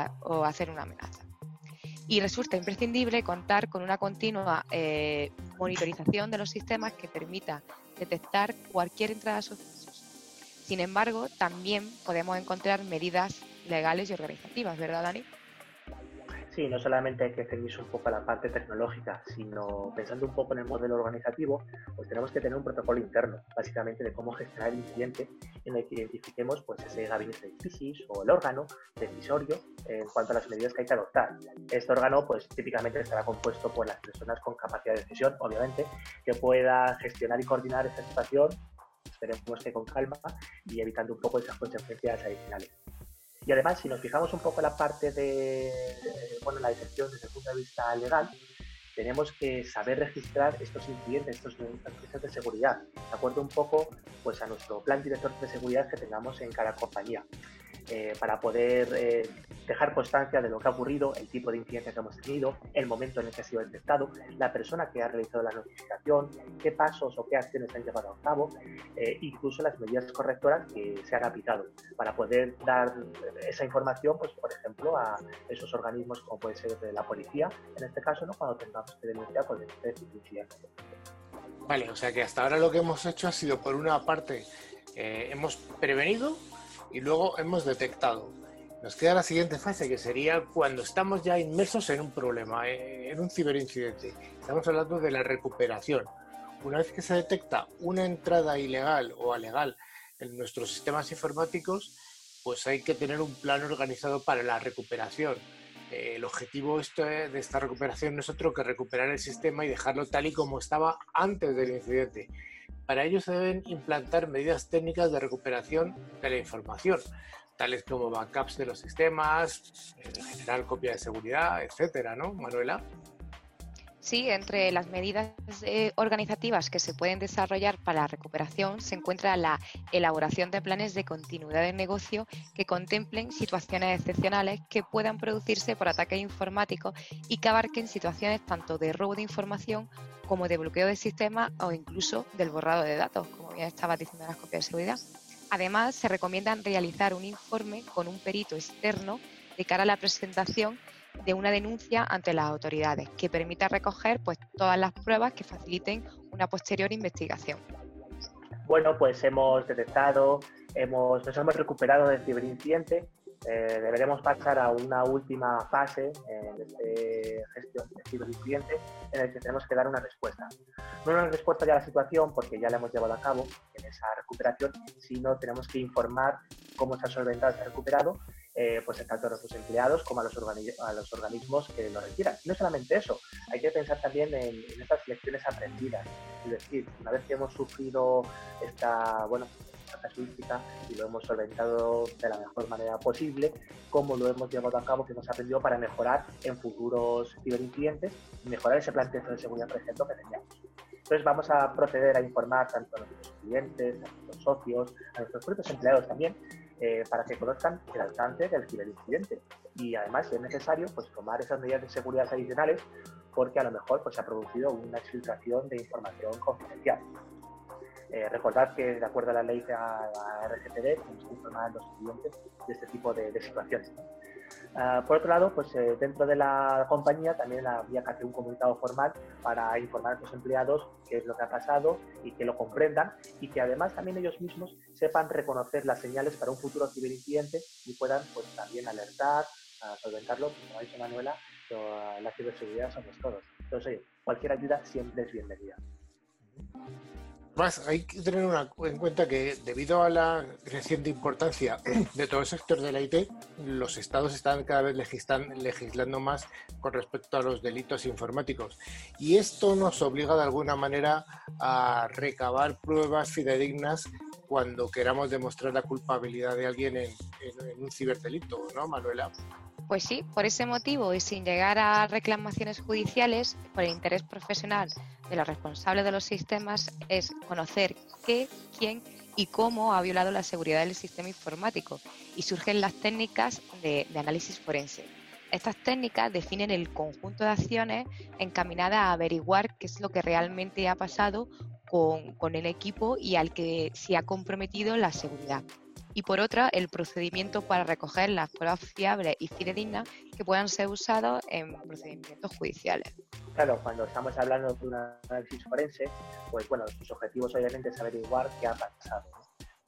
hacer una amenaza. Y resulta imprescindible contar con una continua eh, monitorización de los sistemas que permita detectar cualquier entrada sospechosa sin embargo, también podemos encontrar medidas legales y organizativas, ¿verdad, Dani? Sí, no solamente hay que ceñirse un poco a la parte tecnológica, sino pensando un poco en el modelo organizativo, pues tenemos que tener un protocolo interno, básicamente de cómo gestionar el incidente en el que identifiquemos pues, ese gabinete de crisis o el órgano decisorio en cuanto a las medidas que hay que adoptar. Este órgano pues típicamente estará compuesto por las personas con capacidad de decisión, obviamente, que pueda gestionar y coordinar esta situación esperemos que con calma y evitando un poco esas consecuencias adicionales. Y además, si nos fijamos un poco en la parte de, bueno, la detección desde el punto de vista legal, tenemos que saber registrar estos incidentes, estos incidentes de seguridad, de acuerdo un poco pues, a nuestro plan director de seguridad que tengamos en cada compañía. Eh, para poder eh, dejar constancia de lo que ha ocurrido, el tipo de incidente que hemos tenido, el momento en el que ha sido detectado, la persona que ha realizado la notificación, qué pasos o qué acciones han llevado a cabo, eh, incluso las medidas correctoras que se han aplicado, para poder dar esa información, pues, por ejemplo, a esos organismos como puede ser la policía, en este caso, ¿no? cuando tengamos que denunciar cualquier incidente. Vale, o sea que hasta ahora lo que hemos hecho ha sido, por una parte, hemos prevenido y luego hemos detectado. Nos queda la siguiente fase, que sería cuando estamos ya inmersos en un problema, eh, en un ciberincidente. Estamos hablando de la recuperación. Una vez que se detecta una entrada ilegal o alegal en nuestros sistemas informáticos, pues hay que tener un plan organizado para la recuperación. Eh, el objetivo de esta recuperación no es otro que recuperar el sistema y dejarlo tal y como estaba antes del incidente. Para ello se deben implantar medidas técnicas de recuperación de la información, tales como backups de los sistemas, generar copia de seguridad, etcétera, ¿no, Manuela? Sí, entre las medidas eh, organizativas que se pueden desarrollar para la recuperación se encuentra la elaboración de planes de continuidad de negocio que contemplen situaciones excepcionales que puedan producirse por ataques informáticos y que abarquen situaciones tanto de robo de información como de bloqueo de sistemas o incluso del borrado de datos, como bien estaba diciendo en las copias de seguridad. Además, se recomienda realizar un informe con un perito externo de cara a la presentación de una denuncia ante las autoridades que permita recoger pues, todas las pruebas que faciliten una posterior investigación. Bueno, pues hemos detectado, hemos, nos hemos recuperado del ciberincidente. Eh, deberemos pasar a una última fase de gestión del ciberincidente en el que tenemos que dar una respuesta. No una respuesta ya a la situación porque ya la hemos llevado a cabo en esa recuperación, sino tenemos que informar cómo se ha solventado, se ha recuperado eh, pues tanto a nuestros empleados como a los, a los organismos que lo requieran. no solamente eso, hay que pensar también en, en, estas lecciones aprendidas. Es decir, una vez que hemos sufrido esta, bueno, casuística y lo hemos solventado de la mejor manera posible, cómo lo hemos llevado a cabo, que hemos aprendido para mejorar en futuros ciberincidentes y mejorar ese plan de seguridad, por ejemplo, que teníamos. Entonces vamos a proceder a informar tanto a nuestros clientes, a nuestros socios, a nuestros propios empleados también, eh, para que conozcan el alcance del ciberincidente. Y además, es necesario, pues tomar esas medidas de seguridad adicionales porque a lo mejor pues, se ha producido una exfiltración de información confidencial. Eh, recordad que de acuerdo a la ley de la RGPD que informar a los clientes de este tipo de, de situaciones. Ah, por otro lado, pues eh, dentro de la compañía también había que hacer un comunicado formal para informar a los empleados qué es lo que ha pasado y que lo comprendan y que además también ellos mismos sepan reconocer las señales para un futuro ciberincidente y puedan pues también alertar, a solventarlo, como ha dicho Manuela, la ciberseguridad somos todos. Entonces, cualquier ayuda siempre es bienvenida. Más, hay que tener en cuenta que debido a la creciente importancia de todo el sector de la IT, los estados están cada vez legislando más con respecto a los delitos informáticos. Y esto nos obliga de alguna manera a recabar pruebas fidedignas cuando queramos demostrar la culpabilidad de alguien en, un ciberdelito, ¿no, Manuela? Pues sí, por ese motivo y sin llegar a reclamaciones judiciales, por el interés profesional de los responsables de los sistemas es conocer qué, quién y cómo ha violado la seguridad del sistema informático y surgen las técnicas de, de análisis forense. Estas técnicas definen el conjunto de acciones encaminadas a averiguar qué es lo que realmente ha pasado con, con el equipo y al que se ha comprometido la seguridad y por otra el procedimiento para recoger las pruebas fiables y fidedignas que puedan ser usadas en procedimientos judiciales. Claro, cuando estamos hablando de un análisis forense, pues bueno, sus objetivos obviamente es averiguar qué ha pasado,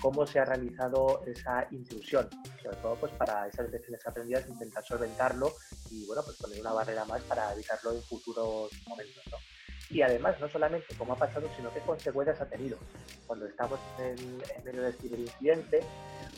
cómo se ha realizado esa intrusión, sobre todo pues para esas lecciones aprendidas intentar solventarlo y bueno, pues poner una barrera más para evitarlo en futuros momentos, ¿no? Y además no solamente cómo ha pasado, sino qué consecuencias ha tenido. Cuando estamos en, en medio del ciberincidente,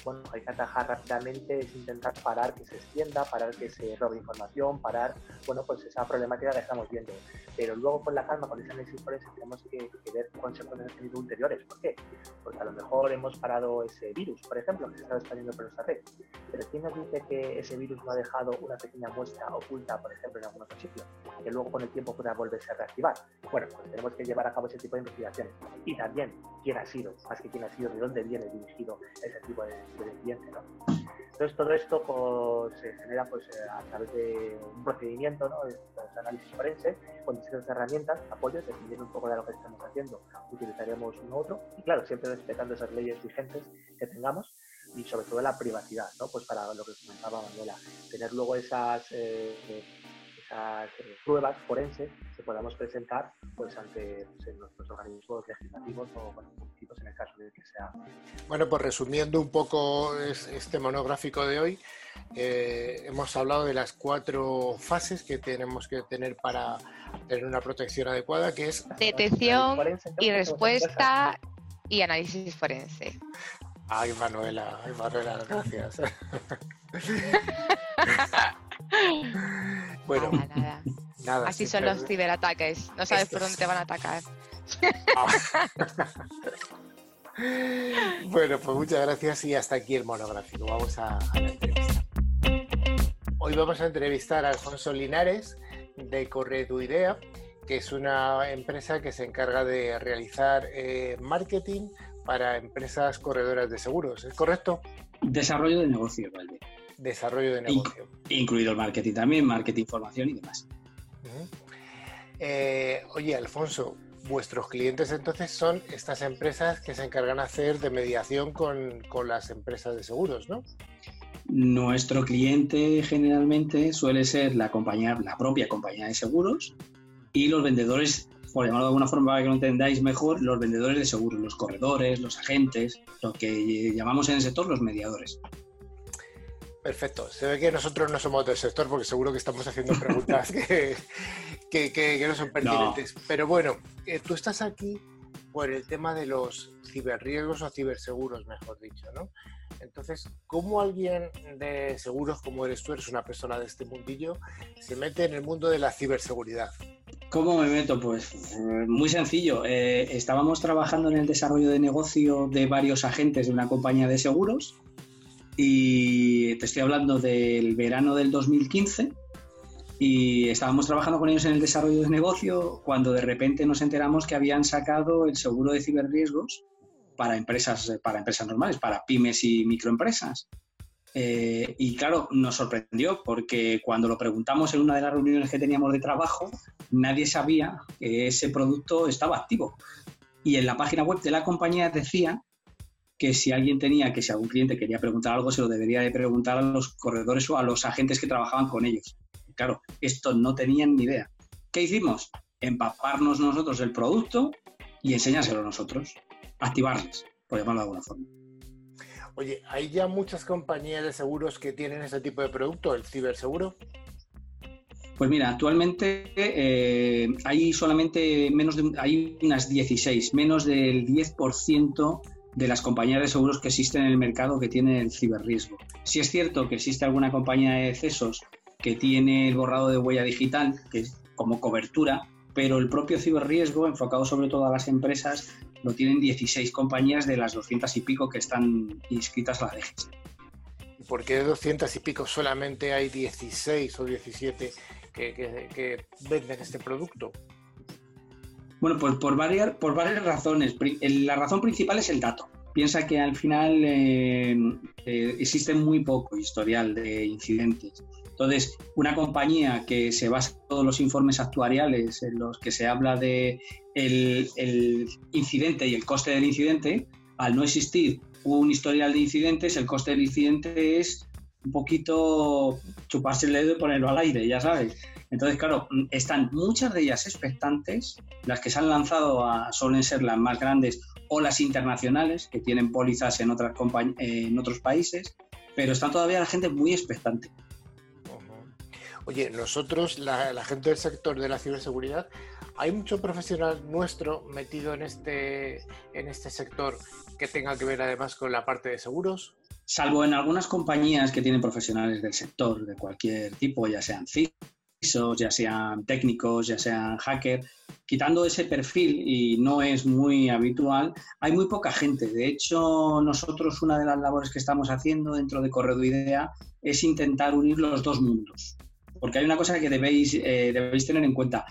bueno, hay que atajar rápidamente, es intentar parar que se extienda, parar que se robe información, parar, bueno, pues esa problemática que estamos viendo. Pero luego con la calma, con ese análisis forense, tenemos que, que ver consecuencias ulteriores. ¿Por qué? Porque a lo mejor hemos parado ese virus, por ejemplo, que se está expandiendo por nuestra red. Pero ¿quién nos dice que ese virus no ha dejado una pequeña muestra oculta, por ejemplo, en algún otro sitio, que luego con el tiempo pueda volverse a reactivar? Bueno, pues tenemos que llevar a cabo ese tipo de investigaciones. Y también quién ha sido, más que quién ha sido, de dónde viene dirigido ese tipo de, de incidente. ¿no? Entonces todo esto pues, se genera pues, a través de un procedimiento ¿no? de análisis forense con distintas herramientas, apoyos, dependiendo un poco de lo que estamos haciendo, utilizaremos uno u otro y claro, siempre respetando esas leyes vigentes que tengamos y sobre todo la privacidad, ¿no? pues para lo que comentaba Manuela, tener luego esas eh, esas eh, pruebas forenses que podamos presentar pues ante pues, nuestros organismos legislativos o bueno, políticos en el caso de que sea. Bueno, pues resumiendo un poco este monográfico de hoy, eh, hemos hablado de las cuatro fases que tenemos que tener para tener una protección adecuada, que es detección y respuesta y análisis forense. Ay, Manuela, ay, Manuela, gracias. bueno, nada, nada. nada, Así sí, son los ciberataques. No sabes Esto por dónde es- te van a atacar. bueno, pues muchas gracias y hasta aquí el monográfico. Vamos a, a la entrevista. Hoy vamos a entrevistar a Alfonso Linares de Corre tu Idea, que es una empresa que se encarga de realizar eh, marketing para empresas corredoras de seguros. ¿Es correcto? Desarrollo de negocio, ¿vale? Desarrollo de negocio. incluido el marketing también, marketing, formación y demás. Eh, oye, Alfonso, vuestros clientes entonces son estas empresas que se encargan de hacer de mediación con, con las empresas de seguros, ¿no? Nuestro cliente generalmente suele ser la compañía, la propia compañía de seguros y los vendedores, por llamarlo de alguna forma para que lo entendáis mejor, los vendedores de seguros, los corredores, los agentes, lo que llamamos en el sector los mediadores. Perfecto. Se ve que nosotros no somos del sector porque seguro que estamos haciendo preguntas que, que- que- que no son pertinentes. Pero bueno, eh, tú estás aquí por el tema de los ciberriesgos o ciberseguros, mejor dicho, ¿no? Entonces, ¿cómo alguien de seguros como eres tú, eres una persona de este mundillo, se mete en el mundo de la ciberseguridad? ¿Cómo me meto? Pues eh, muy sencillo. Eh, estábamos trabajando en el desarrollo de negocio de varios agentes de una compañía de seguros y te estoy hablando del verano del 2015 y estábamos trabajando con ellos en el desarrollo de negocio cuando de repente nos enteramos que habían sacado el seguro de ciberriesgos para empresas, para empresas normales, para pymes y microempresas. Eh, y claro, nos sorprendió porque cuando lo preguntamos en una de las reuniones que teníamos de trabajo, nadie sabía que ese producto estaba activo. Y en la página web de la compañía decía que si alguien tenía, que si algún cliente quería preguntar algo, se lo debería de preguntar a los corredores o a los agentes que trabajaban con ellos. Claro, esto no tenían ni idea. ¿Qué hicimos? Empaparnos nosotros el producto y enseñárselo nosotros. Activarles, por llamarlo de alguna forma. Oye, ¿hay ya muchas compañías de seguros que tienen ese tipo de producto, el ciberseguro? Pues mira, actualmente eh, hay solamente menos de, hay unas 16, menos del 10% de las compañías de seguros que existen en el mercado que tienen el ciberriesgo. Sí es cierto que existe alguna compañía de CESOS que tiene el borrado de huella digital, que es como cobertura, pero el propio ciberriesgo, enfocado sobre todo a las empresas, lo tienen 16 compañías de las 200 y pico que están inscritas a la DGS. ¿Por qué de 200 y pico solamente hay 16 o 17 que, venden este producto? Bueno, pues por varias, por varias razones. La razón principal es el dato. Piensa que al final eh, eh, existe muy poco historial de incidentes. Entonces, una compañía que se basa en todos los informes actuariales en los que se habla de el, el incidente y el coste del incidente, al no existir un historial de incidentes, el coste del incidente es un poquito chuparse el dedo y ponerlo al aire, ya sabes. Entonces, claro, están muchas de ellas expectantes, las que se han lanzado a, suelen ser las más grandes o las internacionales, que tienen pólizas en, otras en otros países, pero está todavía la gente muy expectante. Oye, nosotros, la, la gente del sector de la ciberseguridad, ¿Hay mucho profesional nuestro metido en este, en este sector que tenga que ver además con la parte de seguros? Salvo en algunas compañías que tienen profesionales del sector de cualquier tipo, ya sean CISOs, ya sean técnicos, ya sean hackers, quitando ese perfil y no es muy habitual, hay muy poca gente. De hecho, nosotros una de las labores que estamos haciendo dentro de Corredo Idea es intentar unir los dos mundos. Porque hay una cosa que debéis, eh, debéis tener en cuenta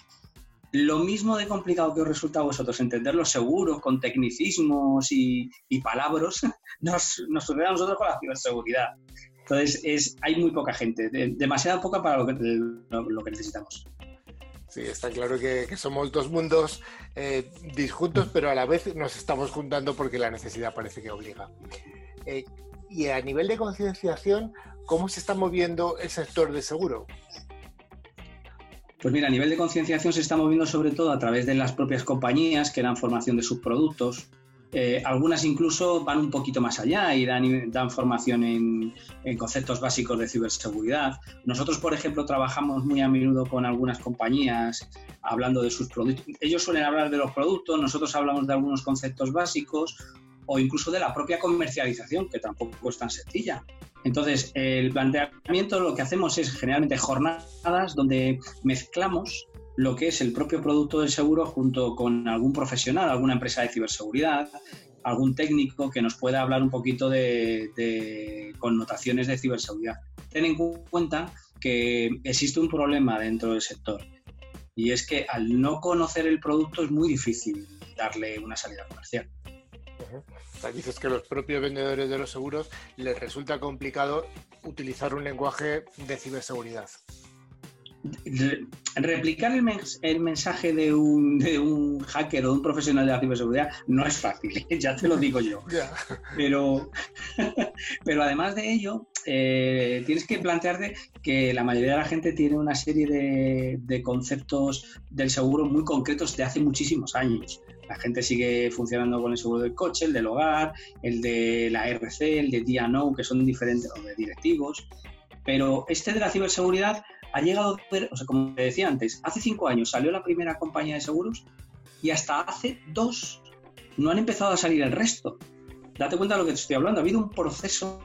lo mismo de complicado que os resulta a vosotros entender los seguros con tecnicismos y, palabras, nos, nos sucede a nosotros con la ciberseguridad. Entonces, es, hay muy poca gente, demasiada poca para lo que, lo, que necesitamos. Sí, está claro que, somos dos mundos eh, disjuntos, pero a la vez nos estamos juntando porque la necesidad parece que obliga. Eh, y a nivel de concienciación, ¿cómo se está moviendo el sector de seguro? Pues mira, a nivel de concienciación se está moviendo sobre todo a través de las propias compañías que dan formación de sus productos. Eh, algunas incluso van un poquito más allá y dan, dan formación en, conceptos básicos de ciberseguridad. Nosotros, por ejemplo, trabajamos muy a menudo con algunas compañías hablando de sus productos. Ellos suelen hablar de los productos, nosotros hablamos de algunos conceptos básicos o incluso de la propia comercialización, que tampoco es tan sencilla. Entonces, el planteamiento lo que hacemos es generalmente jornadas donde mezclamos lo que es el propio producto del seguro junto con algún profesional, alguna empresa de ciberseguridad, algún técnico que nos pueda hablar un poquito de, connotaciones de ciberseguridad. Ten en cuenta que existe un problema dentro del sector y es que al no conocer el producto es muy difícil darle una salida comercial dices que los propios vendedores de los seguros les resulta complicado utilizar un lenguaje de ciberseguridad. Replicar el, mensaje de un, hacker o de un profesional de la ciberseguridad no es fácil, ya te lo digo yo. Pero, pero además de ello, eh, tienes que plantearte que la mayoría de la gente tiene una serie de, de conceptos del seguro muy concretos de hace muchísimos años. La gente sigue funcionando con el seguro del coche, el del hogar, el de la RC, el de DNO, que son diferentes, o de directivos. Pero este de la ciberseguridad ha llegado, o sea, como te decía antes, hace cinco años salió la primera compañía de seguros y hasta hace dos no han empezado a salir el resto. Date cuenta de lo que te estoy hablando. Ha habido un proceso,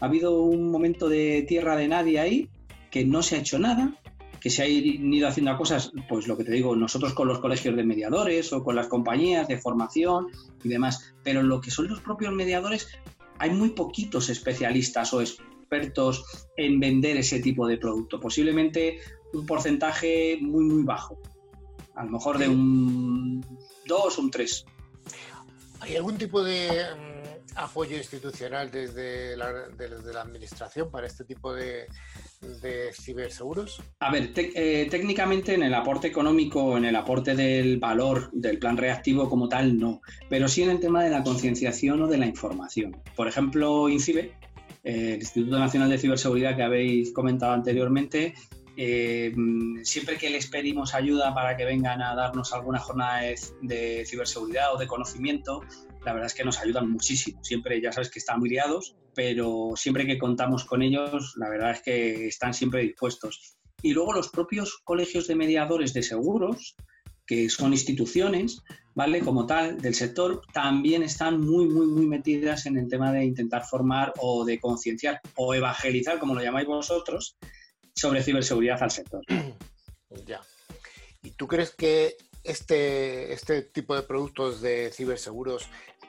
ha habido un momento de tierra de nadie ahí que no se ha hecho nada que se ha ido haciendo cosas, pues lo que te digo, nosotros con los colegios de mediadores o con las compañías de formación y demás, pero lo que son los propios mediadores, hay muy poquitos especialistas o expertos en vender ese tipo de producto, posiblemente un porcentaje muy, muy bajo, a lo mejor de un 2 o un 3. ¿Hay algún tipo de mm, apoyo institucional desde desde la administración para este tipo de, de ciberseguros? A ver, eh, técnicamente en el aporte económico, en el aporte del valor del plan reactivo como tal, no, pero sí en el tema de la concienciación o de la información. Por ejemplo, INCIBE, eh, el Instituto Nacional de Ciberseguridad que habéis comentado anteriormente, eh, siempre que les pedimos ayuda para que vengan a darnos alguna jornada de, ciberseguridad o de conocimiento, la verdad es que nos ayudan muchísimo. Siempre, ya sabes que están muy liados, pero siempre que contamos con ellos, la verdad es que están siempre dispuestos. Y luego los propios colegios de mediadores de seguros, que son instituciones, ¿vale? Como tal, del sector, también están muy, muy, muy metidas en el tema de intentar formar o de concienciar o evangelizar, como lo llamáis vosotros, sobre ciberseguridad al sector. Ya. ¿Y tú crees que este, este tipo de productos de ciberseguros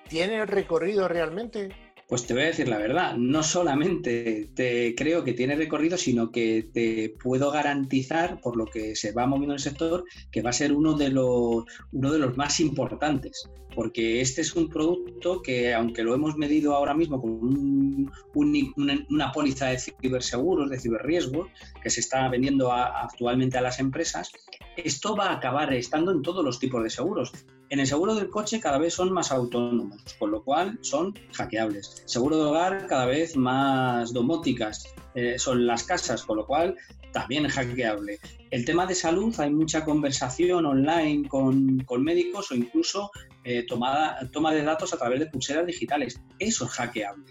tiene recorrido realmente? Pues te voy a decir la verdad, no solamente te creo que tiene recorrido, sino que te puedo garantizar, por lo que se va moviendo el sector, que va a ser uno de los, uno de los más importantes. Porque este es un producto que, aunque lo hemos medido ahora mismo con una, póliza de ciberseguros, de ciberriesgos, que se está vendiendo actualmente a las empresas, esto va a acabar estando en todos los tipos de seguros. En el seguro del coche cada vez son más autónomos, con lo cual son hackeables. Seguro de hogar cada vez más domóticas eh, son las casas, con lo cual también hackeable. El tema de salud, hay mucha conversación online con, médicos o incluso eh, toma de datos a través de pulseras digitales. Eso es hackeable.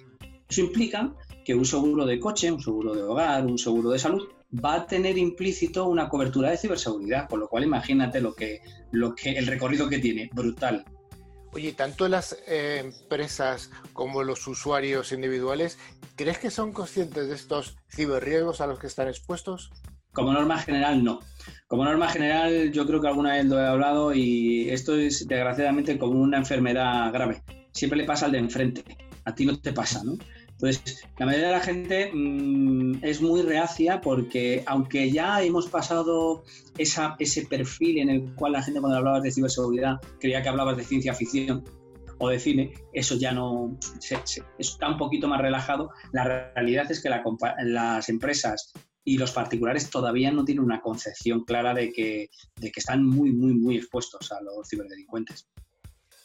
Eso implica que un seguro de coche, un seguro de hogar, un seguro de salud va a tener implícito una cobertura de ciberseguridad, con lo cual imagínate lo que, lo que el recorrido que tiene, brutal. Oye, tanto las eh, empresas como los usuarios individuales, ¿crees que son conscientes de estos ciberriesgos a los que están expuestos? Como norma general, no. Como norma general, yo creo que alguna vez lo he hablado y esto es desgraciadamente como una enfermedad grave. Siempre le pasa al de enfrente. A ti no te pasa, ¿no? Entonces, la mayoría de la gente mm, es muy reacia porque aunque ya hemos pasado ese perfil en el cual la gente cuando hablabas de ciberseguridad creía que hablabas de ciencia ficción o de cine, eso ya no está un poquito más relajado. La realidad es que las empresas y los particulares todavía no tienen una concepción clara de que están muy, muy, muy expuestos a los ciberdelincuentes.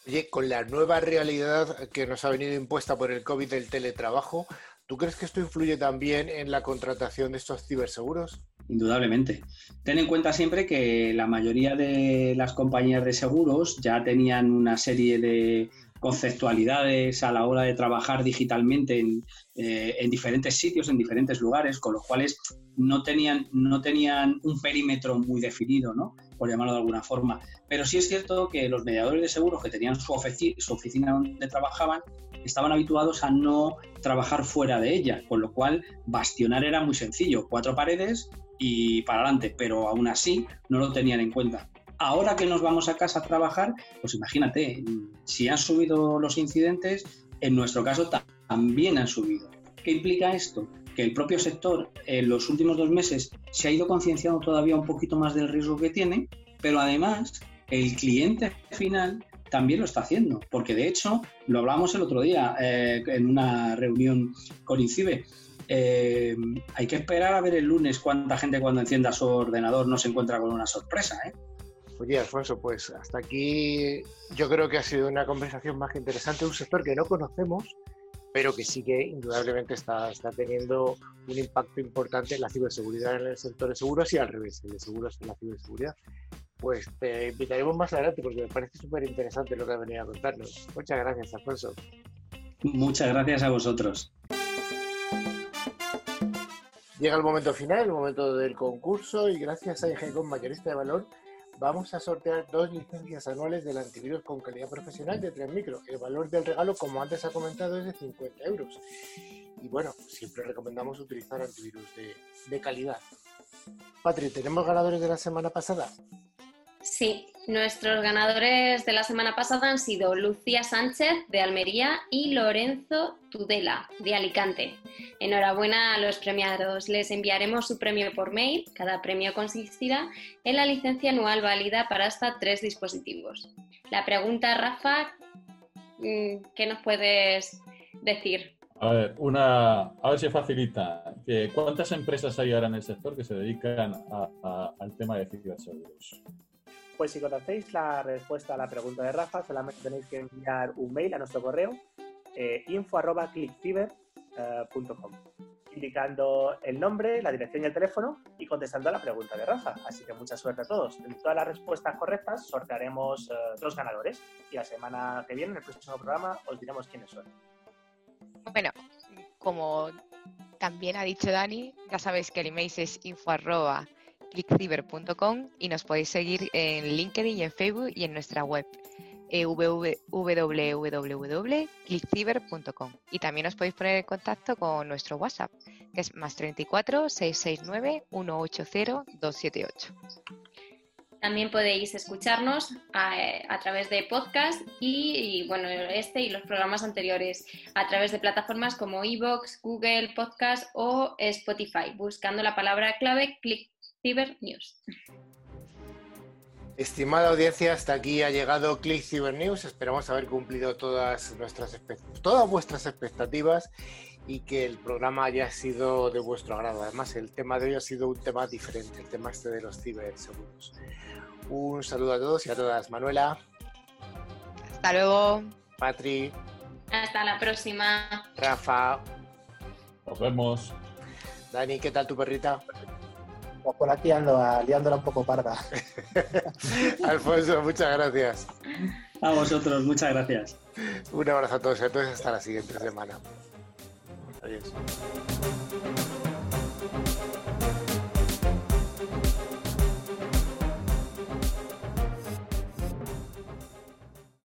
Oye, con la nueva realidad que nos ha venido impuesta por el COVID del teletrabajo, ¿tú crees que esto influye también en la contratación de estos ciberseguros? Indudablemente. Ten en cuenta siempre que la mayoría de las compañías de seguros ya tenían una serie de conceptualidades a la hora de trabajar digitalmente en, eh, en diferentes sitios, en diferentes lugares, con los cuales no tenían, no tenían un perímetro muy definido, ¿no? por llamarlo de alguna forma. Pero sí es cierto que los mediadores de seguros que tenían su, su oficina donde trabajaban estaban habituados a no trabajar fuera de ella, con lo cual bastionar era muy sencillo, cuatro paredes y para adelante, pero aún así no lo tenían en cuenta. Ahora que nos vamos a casa a trabajar, pues imagínate, si han subido los incidentes, en nuestro caso también han subido. ¿Qué implica esto? que el propio sector en los últimos dos meses se ha ido concienciando todavía un poquito más del riesgo que tiene, pero además el cliente final también lo está haciendo, porque de hecho lo hablamos el otro día eh, en una reunión con INCIBE. Eh, hay que esperar a ver el lunes cuánta gente cuando encienda su ordenador no se encuentra con una sorpresa. ¿eh? Oye, Alfonso, pues hasta aquí yo creo que ha sido una conversación más que interesante, un sector que no conocemos, pero que sí que indudablemente está, está teniendo un impacto importante en la ciberseguridad en el sector de seguros y al revés, el de seguros en la ciberseguridad. Pues te invitaremos más adelante porque me parece súper interesante lo que ha venido a contarnos. Muchas gracias, Alfonso. Muchas gracias a vosotros. Llega el momento final, el momento del concurso y gracias a IGECOM Mayorista de Valor vamos a sortear dos licencias anuales del antivirus con calidad profesional de 3 micro. El valor del regalo, como antes ha comentado, es de 50 euros. Y bueno, siempre recomendamos utilizar antivirus de, de calidad. Patri, ¿tenemos ganadores de la semana pasada? Sí, nuestros ganadores de la semana pasada han sido Lucía Sánchez de Almería y Lorenzo Tudela de Alicante. Enhorabuena a los premiados. Les enviaremos su premio por mail. Cada premio consistirá en la licencia anual válida para hasta tres dispositivos. La pregunta, Rafa, mm, ¿qué nos puedes decir? A ver, una, a ver si facilita. ¿Cuántas empresas hay ahora en el sector que se dedican al tema de ciberseguros? Pues si conocéis la respuesta a la pregunta de Rafa, solamente tenéis que enviar un mail a nuestro correo eh, info.clickciber.com indicando el nombre, la dirección y el teléfono y contestando a la pregunta de Rafa. Así que mucha suerte a todos. En todas las respuestas correctas sortearemos eh, dos ganadores y la semana que viene, en el próximo programa, os diremos quiénes son. Bueno, como también ha dicho Dani, ya sabéis que el email es info clickciber.com y nos podéis seguir en LinkedIn y en Facebook y en nuestra web eh, www.clickciber.com y también os podéis poner en contacto con nuestro WhatsApp que es más 34 669 180 278. También podéis escucharnos a, través de podcast y, bueno, este y los programas anteriores a través de plataformas como Evox, Google Podcast o Spotify, buscando la palabra clave Click Cyber News. Estimada audiencia, hasta aquí ha llegado Click Cyber News. Esperamos haber cumplido todas nuestras todas vuestras expectativas y que el programa haya sido de vuestro agrado. Además, el tema de hoy ha sido un tema diferente, el tema este de los ciberseguros. Un saludo a todos y a todas. Manuela. Hasta luego. Patri. Hasta la próxima. Rafa. Nos vemos. Dani, ¿qué tal tu perrita? Pues por aquí ando, liándola un poco parda. Alfonso, muchas gracias. A vosotros, muchas gracias. Un abrazo a todos y a todos hasta la siguiente semana. Adiós.